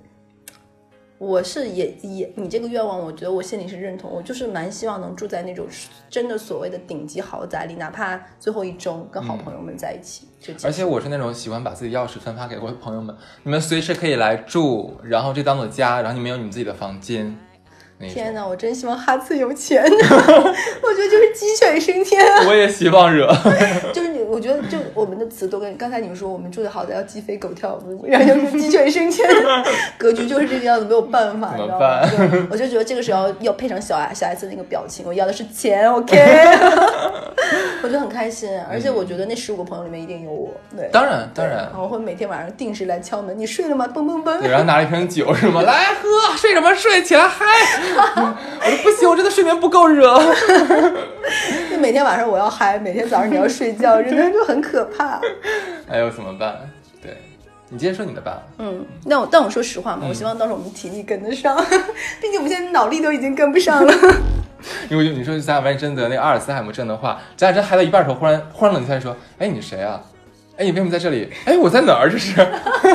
我是也也你这个愿望，我觉得我心里是认同。我就是蛮希望能住在那种真的所谓的顶级豪宅里，哪怕最后一周跟好朋友们在一起。就而且我是那种喜欢把自己钥匙分发给我的朋友们，你们随时可以来住，然后这当做家，然后你们有你们自己的房间。天哪，我真希望哈次有钱，[LAUGHS] 我觉得就是鸡犬升天。我也希望惹，就是你，我觉得就我们的词都跟刚才你们说，我们住的好的要鸡飞狗跳，然后就是鸡犬升天，[LAUGHS] 格局就是这个样子，没有办法，你知道吗？我就觉得这个时候要配上小孩小孩子那个表情，我要的是钱，OK。[LAUGHS] 我觉得很开心，而且我觉得那十五个朋友里面一定有我。对，当然当然，我会每天晚上定时来敲门，你睡了吗？嘣嘣嘣。对，然后拿了一瓶酒是吗？来喝，睡什么睡？起来嗨！[LAUGHS] 我说不行，我真的睡眠不够热。[LAUGHS] 就每天晚上我要嗨，每天早上你要睡觉，真的就很可怕。哎呦，怎么办？对你接着说你的吧。嗯，那我但我说实话嘛，我希望到时候我们体力跟得上，[LAUGHS] 毕竟我们现在脑力都已经跟不上了。因为你说咱俩万一真得那阿尔茨海默症的话，咱俩真嗨到一半的时候，忽然忽然冷静下来说：“哎，你谁啊？”哎，你为什么在这里？哎，我在哪儿？这是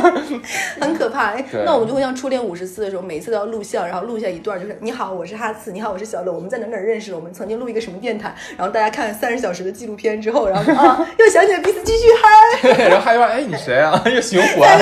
[LAUGHS] 很可怕。哎，那我们就会像初恋五十次的时候，每次都要录像，然后录下一段，就是你好，我是哈次，你好，我是小乐，我们在哪哪认识的？我们曾经录一个什么电台？然后大家看三十小时的纪录片之后，然后 [LAUGHS] 啊，又想起来彼此继续嗨。[LAUGHS] 对，然后嗨一半，哎，你谁啊？又循环，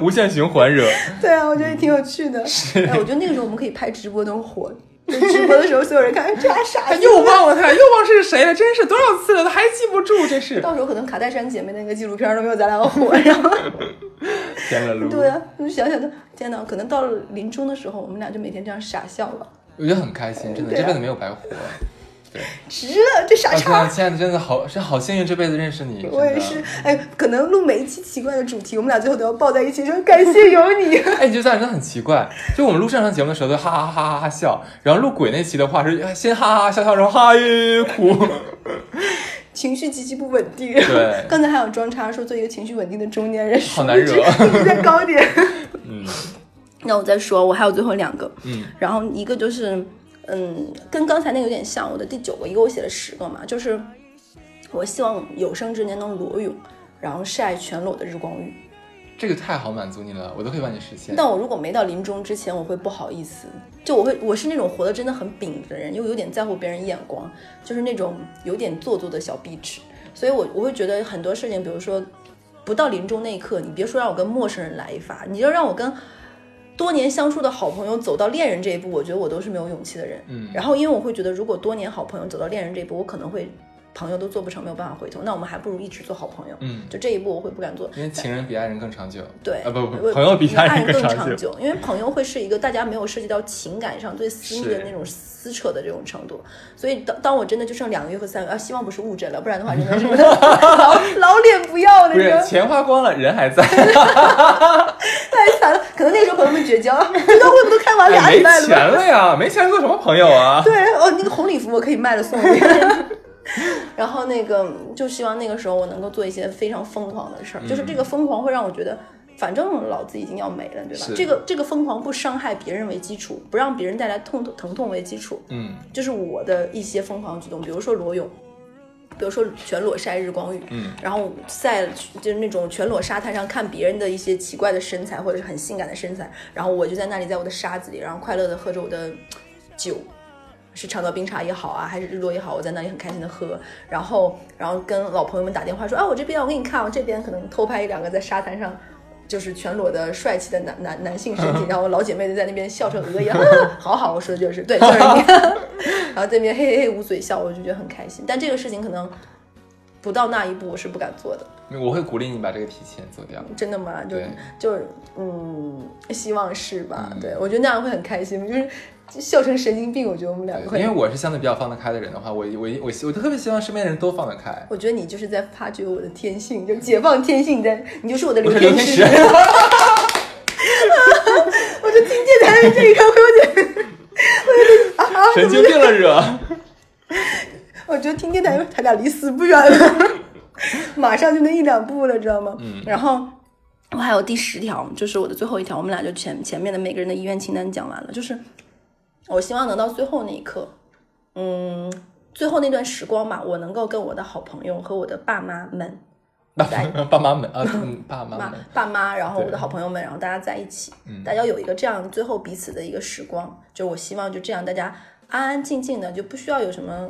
无限循环惹。对啊，我觉得挺有趣的。哎，我觉得那个时候我们可以拍直播，能火。[LAUGHS] 直播的时候，所有人看这俩傻子，又忘了他，又忘是谁了，真是多少次了，他还记不住，真是。到时候可能卡戴珊姐妹那个纪录片都没有咱俩火，然后。[LAUGHS] 天了噜。[LAUGHS] 对啊，你想想，天哪，可能到了临终的时候，我们俩就每天这样傻笑了。我觉得很开心，真的，这辈子没有白活。值了，这傻叉！亲爱的，真的好，真好幸运，这辈子认识你。我也是，哎，可能录每一期奇怪的主题，我们俩最后都要抱在一起说感谢有你。[LAUGHS] 哎，你觉得咱俩真的很奇怪？就我们录正常节目的时候都哈哈哈哈哈笑，然后录鬼那期的话是先哈哈哈笑笑，然后哈耶哭，[LAUGHS] 情绪极其不稳定。对，[LAUGHS] 刚才还有装叉说做一个情绪稳定的中年人，好难惹，你在高点。嗯，那我再说，我还有最后两个，嗯，然后一个就是。嗯，跟刚才那个有点像。我的第九个，一个我写了十个嘛，就是我希望有生之年能裸泳，然后晒全裸的日光浴。这个太好满足你了，我都可以帮你实现。但我如果没到临终之前，我会不好意思。就我会，我是那种活得真的很秉的人，又有点在乎别人眼光，就是那种有点做作的小壁纸。所以我我会觉得很多事情，比如说不到临终那一刻，你别说让我跟陌生人来一发，你就让我跟。多年相处的好朋友走到恋人这一步，我觉得我都是没有勇气的人。嗯，然后因为我会觉得，如果多年好朋友走到恋人这一步，我可能会朋友都做不成，没有办法回头。那我们还不如一直做好朋友。嗯，就这一步我会不敢做，因为情人比爱人更长久。对，啊不不，朋友比爱人更长久。因为朋友会是一个大家没有涉及到情感上最私密的那种撕扯的这种程度。所以当当我真的就剩两个月和三个月，啊，希望不是误诊了，不然的话真的是 [LAUGHS] 老 [LAUGHS] 老脸不要了。不是钱花光了，人还在。太 [LAUGHS] 惨了，可能那时候朋友们绝交，知道会不都开完俩礼拜了？没钱了呀，没钱做什么朋友啊？对哦，那个红礼服我可以卖了送你。[LAUGHS] 然后那个就希望那个时候我能够做一些非常疯狂的事儿，就是这个疯狂会让我觉得，反正老子已经要没了，对吧？这个这个疯狂不伤害别人为基础，不让别人带来痛疼痛为基础，嗯，就是我的一些疯狂举动，比如说裸泳。比如说全裸晒日光浴，嗯，然后晒就是那种全裸沙滩上看别人的一些奇怪的身材或者是很性感的身材，然后我就在那里在我的沙子里，然后快乐的喝着我的酒，是长岛冰茶也好啊，还是日落也好，我在那里很开心的喝，然后然后跟老朋友们打电话说啊，我这边我给你看，我这边可能偷拍一两个在沙滩上。就是全裸的帅气的男男男性身体，然后老姐妹就在那边笑成鹅一样，好好，我说的就是对，就是你，[LAUGHS] 然后这边嘿嘿嘿捂嘴笑，我就觉得很开心。但这个事情可能不到那一步，我是不敢做的。我会鼓励你把这个提前做掉。真的吗？就就嗯，希望是吧？对我觉得那样会很开心，就是。笑成神经病，我觉得我们两个。因为我是相对比较放得开的人的话，我我我我特别希望身边的人都放得开。我觉得你就是在发掘我的天性，就解放天性，在你就是我的刘天使。[LAUGHS] 我就听见他的这一刻，我有点，我有点啊神经病了惹。[LAUGHS] 我觉得听见他他俩离死不远了，[LAUGHS] 马上就那一两步了，知道吗？嗯。然后我还有第十条，就是我的最后一条，我们俩就前前面的每个人的遗愿清单讲完了，就是。我希望能到最后那一刻，嗯，最后那段时光吧，我能够跟我的好朋友和我的爸妈们 [LAUGHS] 在爸妈们啊，[LAUGHS] 嗯，爸妈妈们，爸妈，然后我的好朋友们，然后大家在一起，嗯大家有一个这样最后彼此的一个时光，就我希望就这样，大家安安静静的，就不需要有什么，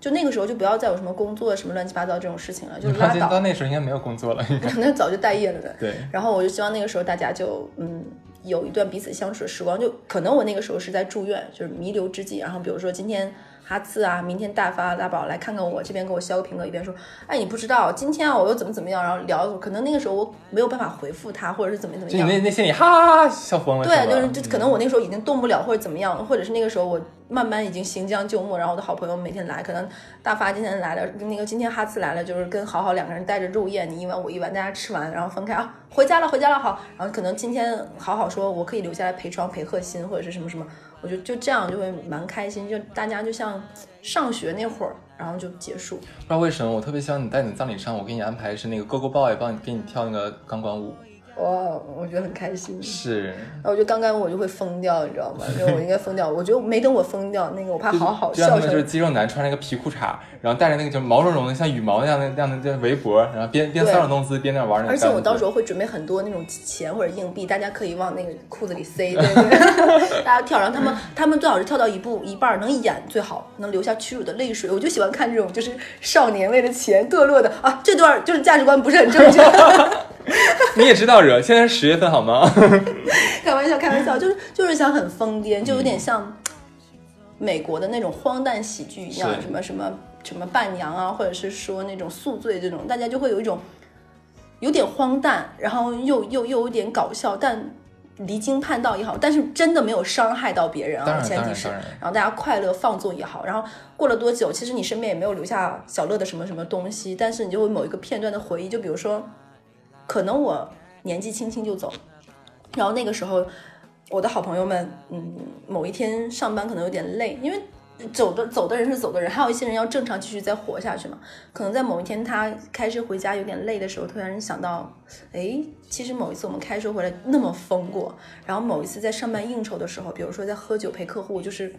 就那个时候就不要再有什么工作什么乱七八糟这种事情了，就拉倒他到，那时候应该没有工作了，应该 [LAUGHS] 那早就待业了的。对，然后我就希望那个时候大家就嗯有一段彼此相处的时光，就可能我那个时候是在住院，就是弥留之际。然后比如说今天哈次啊，明天大发大宝来看看我，这边给我削个苹果，一边说哎你不知道今天啊我又怎么怎么样，然后聊，可能那个时候我没有办法回复他，或者是怎么怎么样。就你那那些你哈哈哈笑疯了，对，就是就可能我那个时候已经动不了，或者怎么样，或者是那个时候我慢慢已经行将就木，然后我的好朋友每天来，可能大发今天来了，那个今天哈次来了，就是跟好好两个人带着肉宴，你一碗我一碗，大家吃完然后分开啊，回家了回家了好，然后可能今天好好说我可以留下来陪床陪贺新或者是什么什么，我就就这样就会蛮开心，就大家就像上学那会儿，然后就结束。不知道为什么，我特别希望你在你的葬礼上，我给你安排是那个 Go Go Boy 帮你给你跳那个钢管舞，哇，我觉得很开心。是，然后我觉得刚刚我就会疯掉，你知道吗？[LAUGHS] 因为我应该疯掉，我觉得没等我疯掉，那个我怕好好笑声就是肌肉男穿了一个皮裤衩，然后戴着那个就是毛茸茸的像羽毛那样的那样的就是围脖，然后边边搔首弄姿边那玩。而且我到时候会准备很多那种钱或者硬币，大家可以往那个 [LAUGHS] 裤子里塞，对对，大家跳，然后他们他们最好是跳到一步一半能演最好，能留下屈辱的泪水。我就喜欢看这种就是少年为了钱堕落的啊，这段就是价值观不是很正确，[LAUGHS] 你也知道惹，现在是十月份好吗？[LAUGHS] 开玩笑开玩笑，就是就是想很疯癫，就有点像美国的那种荒诞喜剧一样，什么什么什么伴娘啊，或者是说那种宿醉这种，大家就会有一种有点荒诞，然后又又又有点搞笑，但离经叛道也好，但是真的没有伤害到别人啊，前提是，然后大家快乐放纵也好，然后过了多久，其实你身边也没有留下小乐的什么什么东西，但是你就会某一个片段的回忆，就比如说，可能我年纪轻轻就走，然后那个时候，我的好朋友们，嗯，某一天上班可能有点累，因为走的走的人是走的人，还有一些人要正常继续再活下去嘛。可能在某一天他开车回家有点累的时候，突然想到，哎，其实某一次我们开车回来那么疯过，然后某一次在上班应酬的时候，比如说在喝酒陪客户，就是。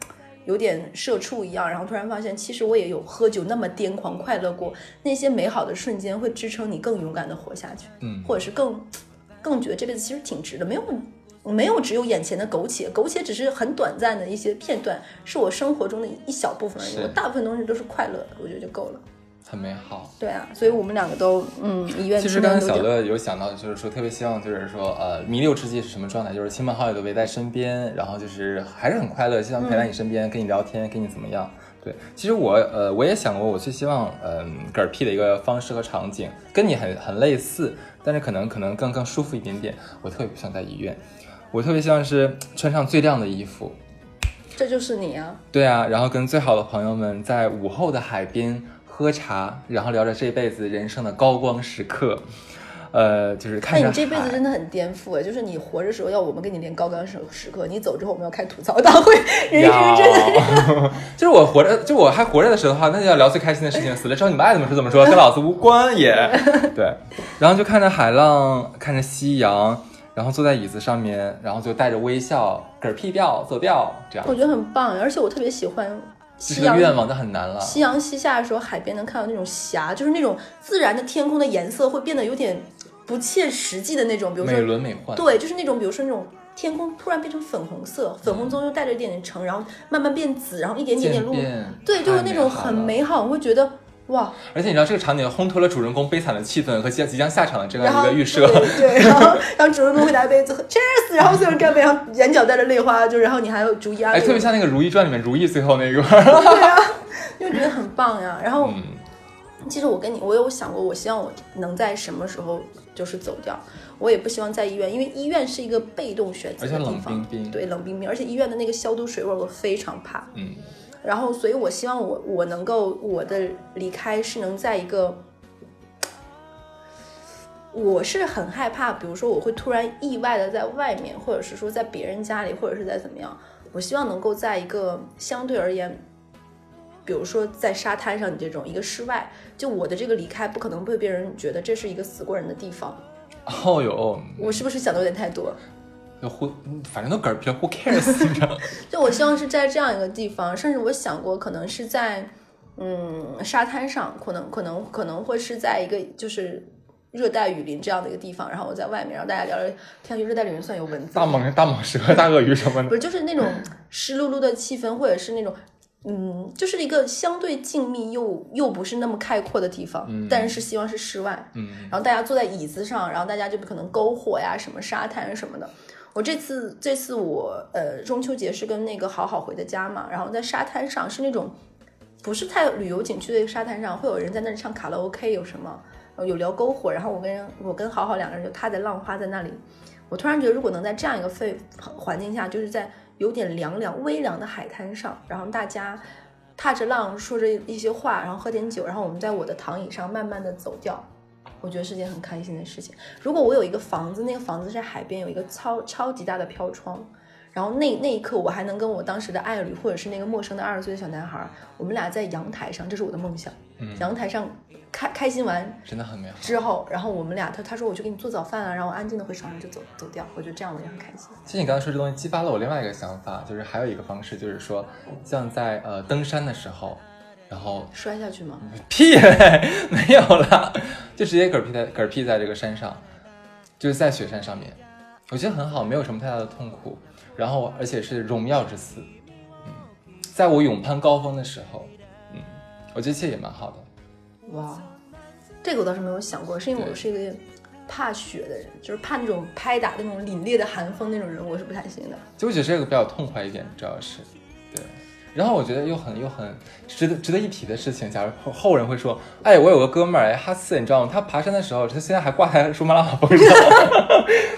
有点社畜一样，然后突然发现，其实我也有喝酒那么癫狂快乐过，那些美好的瞬间会支撑你更勇敢的活下去，嗯或者是更更觉得这辈子其实挺值的，没有没有只有眼前的苟且，苟且只是很短暂的一些片段，是我生活中的一小部分而已。我大部分东西都是快乐的，我觉得就够了。很美好。对啊，所以我们两个都嗯医院其实刚才小乐有想到，就是说特别希望，就是说呃弥留之际是什么状态，就是亲朋好友都围在身边，然后就是还是很快乐，希望陪在你身边，跟你聊天，跟你怎么样。对，其实我呃我也想过，我最希望嗯、嗝屁的一个方式和场景跟你很很类似，但是可能可能更更舒服一点点。我特别不想在医院，我特别希望是穿上最亮的衣服，这就是你啊。对啊，然后跟最好的朋友们在午后的海边喝茶，然后聊着这辈子人生的高光时刻，呃，就是看着你这辈子真的很颠覆哎！就是你活着时候要我们跟你连高光时时刻，你走之后我们要开吐槽大会，人生真的是 [LAUGHS] 就是我活着，就我还活着的时候的话，那就要聊最开心的事情。死了之后你们爱怎么说怎么说，[LAUGHS] 跟老子无关也。对，然后就看着海浪，看着夕阳，然后坐在椅子上面，然后就带着微笑，嗝屁掉走掉，这样我。觉得很棒，而且我特别喜欢夕阳愿望，就很难了。夕阳西下的时候，海边能看到那种霞，就是那种自然的天空的颜色会变得有点不切实际的那种，比如美说轮美奂。对，就是那种比如说那种天空突然变成粉红色，粉红中又带着一点点橙，然后慢慢变紫，然后一点点点落，对，就是那种很美好，我会觉得哇，而且你知道这个场景烘托了主人公悲惨的气氛和即即将下场的这样一个预设。对对，然后 [LAUGHS] 然后主人公会拿杯子喝 cheers，然后所有人干杯，然后眼角带着泪花，就然后你还有逐一安哎，慰哎，特别像那个《如懿传》里面如懿最后那一段。[LAUGHS] 对啊，就觉得很棒呀。然后嗯，其实我跟你，我有想过，我希望我能在什么时候就是走掉。我也不希望在医院，因为医院是一个被动选择而且冷冰冰对，冷冰冰，而且医院的那个消毒水味儿我非常怕。嗯，然后，所以我希望我我能够我的离开是能在一个，我是很害怕，比如说我会突然意外的在外面，或者是说在别人家里，或者是在怎么样，我希望能够在一个相对而言。比如说在沙滩上，你这种一个室外，就我的这个离开不可能被别人觉得这是一个死过人的地方，哦哟，我是不是想的有点太多？就互反正都嗝屁了，Who cares？你知道？[LAUGHS] 就我希望是在这样一个地方，甚至我想过可能是在嗯沙滩上，可能可能可能会是在一个就是热带雨林这样的一个地方，然后我在外面，然后大家聊聊，听上去热带雨林算有蚊子，大蟒、大蟒蛇、大鳄鱼什么的，不是就是那种湿漉漉的气氛，或者是那种。嗯，就是一个相对静谧又又不是那么开阔的地方，但是希望是室外。嗯，然后大家坐在椅子上，然后大家就可能篝火呀，什么沙滩什么的。我这次这次我呃中秋节是跟那个好好回的家嘛，然后在沙滩上是那种不是太旅游景区的一个沙滩上，会有人在那里唱卡拉 OK，有什么有聊篝火，然后我跟我跟好好两个人就踏着浪花在那里。我突然觉得，如果能在这样一个氛环境下，就是在。有点凉凉、微凉的海滩上，然后大家踏着浪，说着一些话，然后喝点酒，然后我们在我的躺椅上慢慢的走掉，我觉得是件很开心的事情。如果我有一个房子，那个房子在海边，有一个超超级大的飘窗，然后那那一刻我还能跟我当时的爱侣，或者是那个陌生的二十岁的小男孩，我们俩在阳台上，这是我的梦想。嗯阳台上。开开心完真的很美好。之后，然后我们俩他他说我去给你做早饭啊，然后我安静的回床上就走走掉。我觉得这样我也很开心。其实你刚才说这东西激发了我另外一个想法，就是还有一个方式，就是说像在呃登山的时候，然后摔下去吗？屁，没有了，就直接嗝屁在嗝屁在这个山上，就是在雪山上面，我觉得很好，没有什么太大的痛苦，然后而且是荣耀之死。嗯，在我勇攀高峰的时候，嗯，我觉得其实也蛮好的。哇，这个我倒是没有想过，是因为我是一个怕雪的人，就是怕那种拍打那种凛冽的寒风那种人，我是不太行的。就我觉得这个比较痛快一点，主要是，对。然后我觉得又很又很值得值得一提的事情，假如后后人会说，哎，我有个哥们儿哎，哈斯，你知道吗？他爬山的时候，他现在还挂在珠穆朗玛峰上，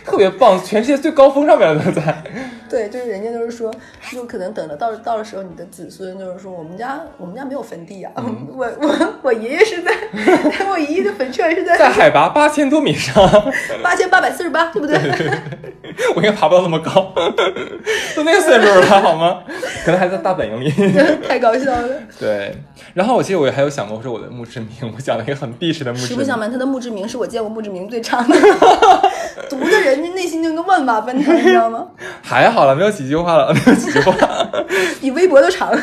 特别棒，全世界最高峰上面都在。对，就是人家都是说，就可能等到到到了时候，你的子孙就是说，我们家我们家没有坟地啊，我我我爷爷是在，我爷爷的坟圈是在在海拔八千多米上，八千八百四十八，对不对？我应该爬不到那么高，都那个岁数了好吗？可能还在大本营里，[LAUGHS] 太搞笑了。[LAUGHS] 对，然后我其实我还有想过说我的墓志铭，我讲了一个很避世 [LAUGHS] 的墓志铭。实不相瞒，他的墓志铭是我见过墓志铭最长的，读的人家内心就跟万马奔腾，你知道吗？还好。好了，没有几句话了，没有几句话，比微博都长。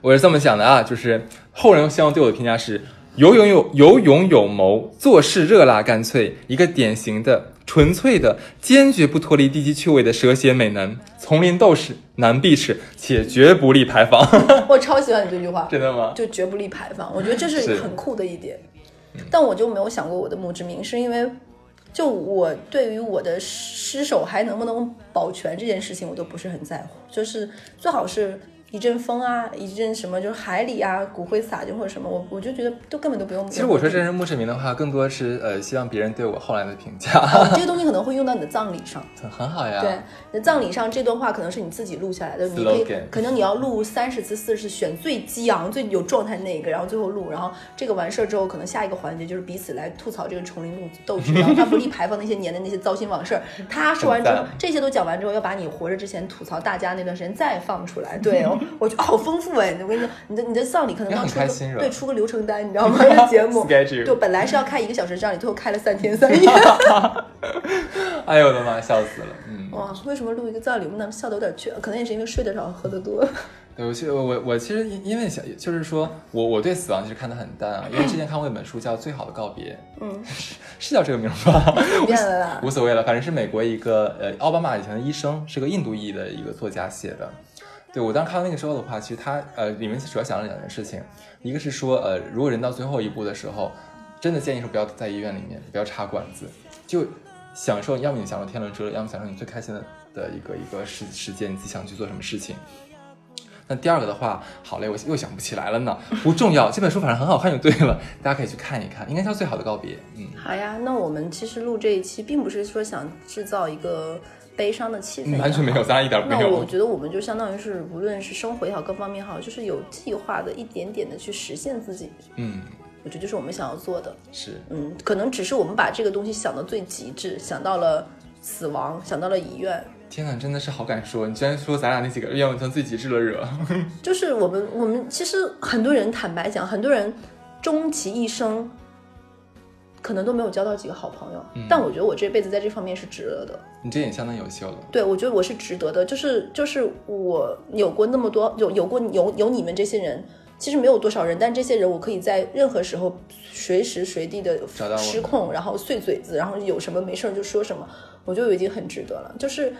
我是这么想的啊，就是后人希望对我的评价是：有勇有有勇有谋，做事热辣干脆，一个典型的、纯粹的、坚决不脱离低级趣味的蛇蝎美男，丛林斗士，难避斥，且绝不立牌坊。[LAUGHS] 我超喜欢你这句话，真的吗？就绝不立牌坊，我觉得这是很酷的一点。但我就没有想过我的墓志铭，是因为。就我对于我的尸首还能不能保全这件事情，我都不是很在乎，就是最好是。一阵风啊，一阵什么，就是海里啊，骨灰撒进或者什么，我我就觉得都根本都不用。其实我说这是墓志铭的话，更多是呃希望别人对我后来的评价。[LAUGHS] 这个东西可能会用到你的葬礼上，很好呀。对，那葬礼上这段话可能是你自己录下来的，你可以可能你要录三十次、四十次，选最激昂、最有状态那一个，然后最后录，然后这个完事儿之后，可能下一个环节就是彼此来吐槽这个丛林斗斗士，然后他不立牌坊那些年的那些糟心往事。他说完之后，[LAUGHS] 这些都讲完之后，要把你活着之前吐槽大家那段时间再放出来。对哦。[LAUGHS] 我觉得好丰富哎！我跟你讲，你的你的葬礼可能要出个对出个流程单，你知道吗？[LAUGHS] 节目就本来是要开一个小时葬礼，最后开了三天三夜。[LAUGHS] 哎呦我的妈，笑死了！嗯，哇，为什么录一个葬礼，我们那笑的有点缺？可能也是因为睡得少，喝的多。[LAUGHS] 对，我其实我我其实因为想就是说我我对死亡其实看得很淡啊，因为之前看过一本书叫《最好的告别》，[CLEARS THROAT] 嗯，是叫这个名吧？变了啦，无所谓了，反正是美国一个呃奥巴马以前的医生，是个印度裔的一个作家写的。对我当时看到那个时候的话，其实他呃里面主要讲了两件事情，一个是说呃如果人到最后一步的时候，真的建议说不要在医院里面，不要插管子，就享受，要么你享受天伦之乐，要么享受你最开心的的一个一个时时间，你自己想去做什么事情。那第二个的话，好嘞，我又想不起来了呢，不重要，这本书反正很好看就对了，大家可以去看一看，应该叫最好的告别。嗯，好呀，那我们其实录这一期并不是说想制造一个。悲伤的气氛完全没有，咱俩一点没有。那我觉得我们就相当于是，无论是生活也好，各方面好，就是有计划的，一点点的去实现自己。嗯，我觉得就是我们想要做的。是，嗯，可能只是我们把这个东西想到最极致，想到了死亡，想到了遗愿。天呐，真的是好敢说！你居然说咱俩那几个愿望成最极致了，惹。[LAUGHS] 就是我们，我们其实很多人坦白讲，很多人终其一生。可能都没有交到几个好朋友，但我觉得我这辈子在这方面是值得的。你这也相当优秀了。对，我觉得我是值得的。就是就是我有过那么多有有过有有你们这些人，其实没有多少人，但这些人我可以在任何时候随时随地的失控，然后碎嘴子，然后有什么没事就说什么，我觉得已经很值得了。就是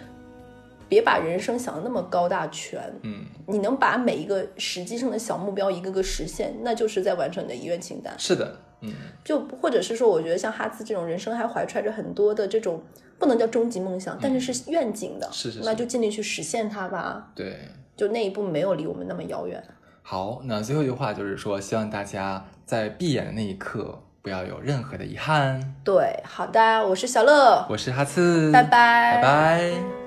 别把人生想的那么高大全，嗯，你能把每一个实际上的小目标一个个实现，那就是在完成你的遗愿清单。是的，嗯，就或者是说，我觉得像哈兹这种人生还怀揣着很多的这种不能叫终极梦想，但是是愿景的，是是是那就尽力去实现它吧。对。就那一步没有离我们那么遥远。好，那最后一句话就是说，希望大家在闭眼的那一刻不要有任何的遗憾。对，好的，我是小乐，我是哈茨，拜拜拜拜。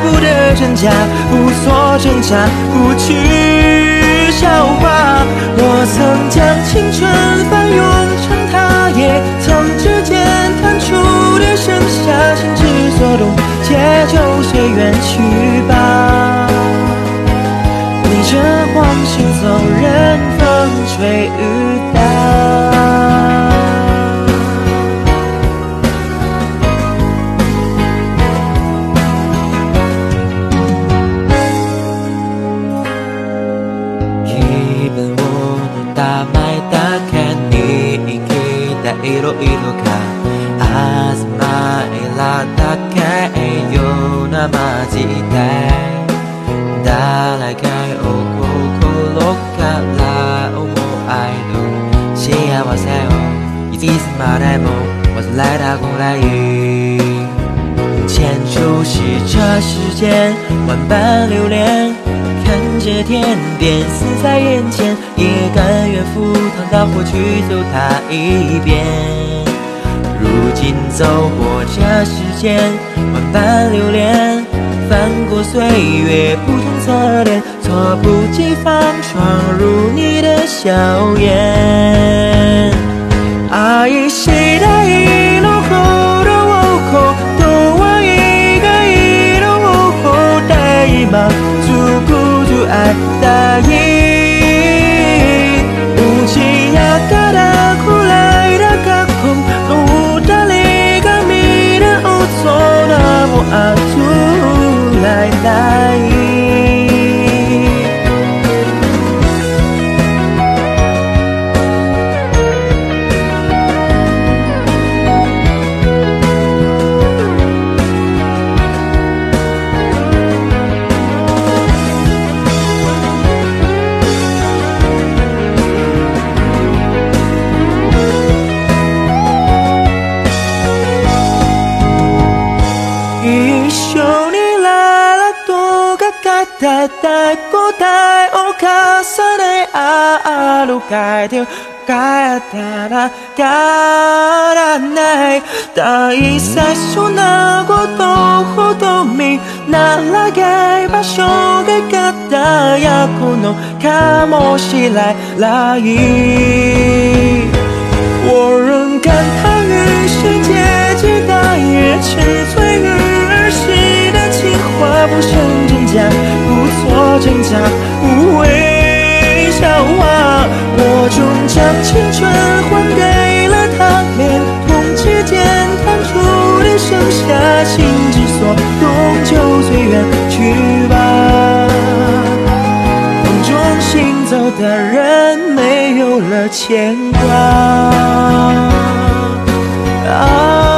不得真假，无所挣扎，不去笑话。我曾将青春翻涌成她，也曾指尖弹出的盛夏，心之所动，且就随缘去吧。逆着光行走，任风吹雨打。万般流连，看着天边死在眼前，也甘愿赴汤蹈火去走它一遍。如今走过这世间万般流连，翻过岁月不同侧脸，猝不及防闯入你的笑颜。愛した色ほどを断りが色を大今つく いない歩かえて帰ったら変わらない大切なことほど見長い場所が輝くのかもしれない我仍感叹于世界之大，也痴醉于儿时的情话，不剩真假，不做挣扎，无谓 笑啊！我终将青春还给了他，连同指尖弹出的盛夏，心之所动就随缘去吧。梦中行走的人，没有了牵挂。啊。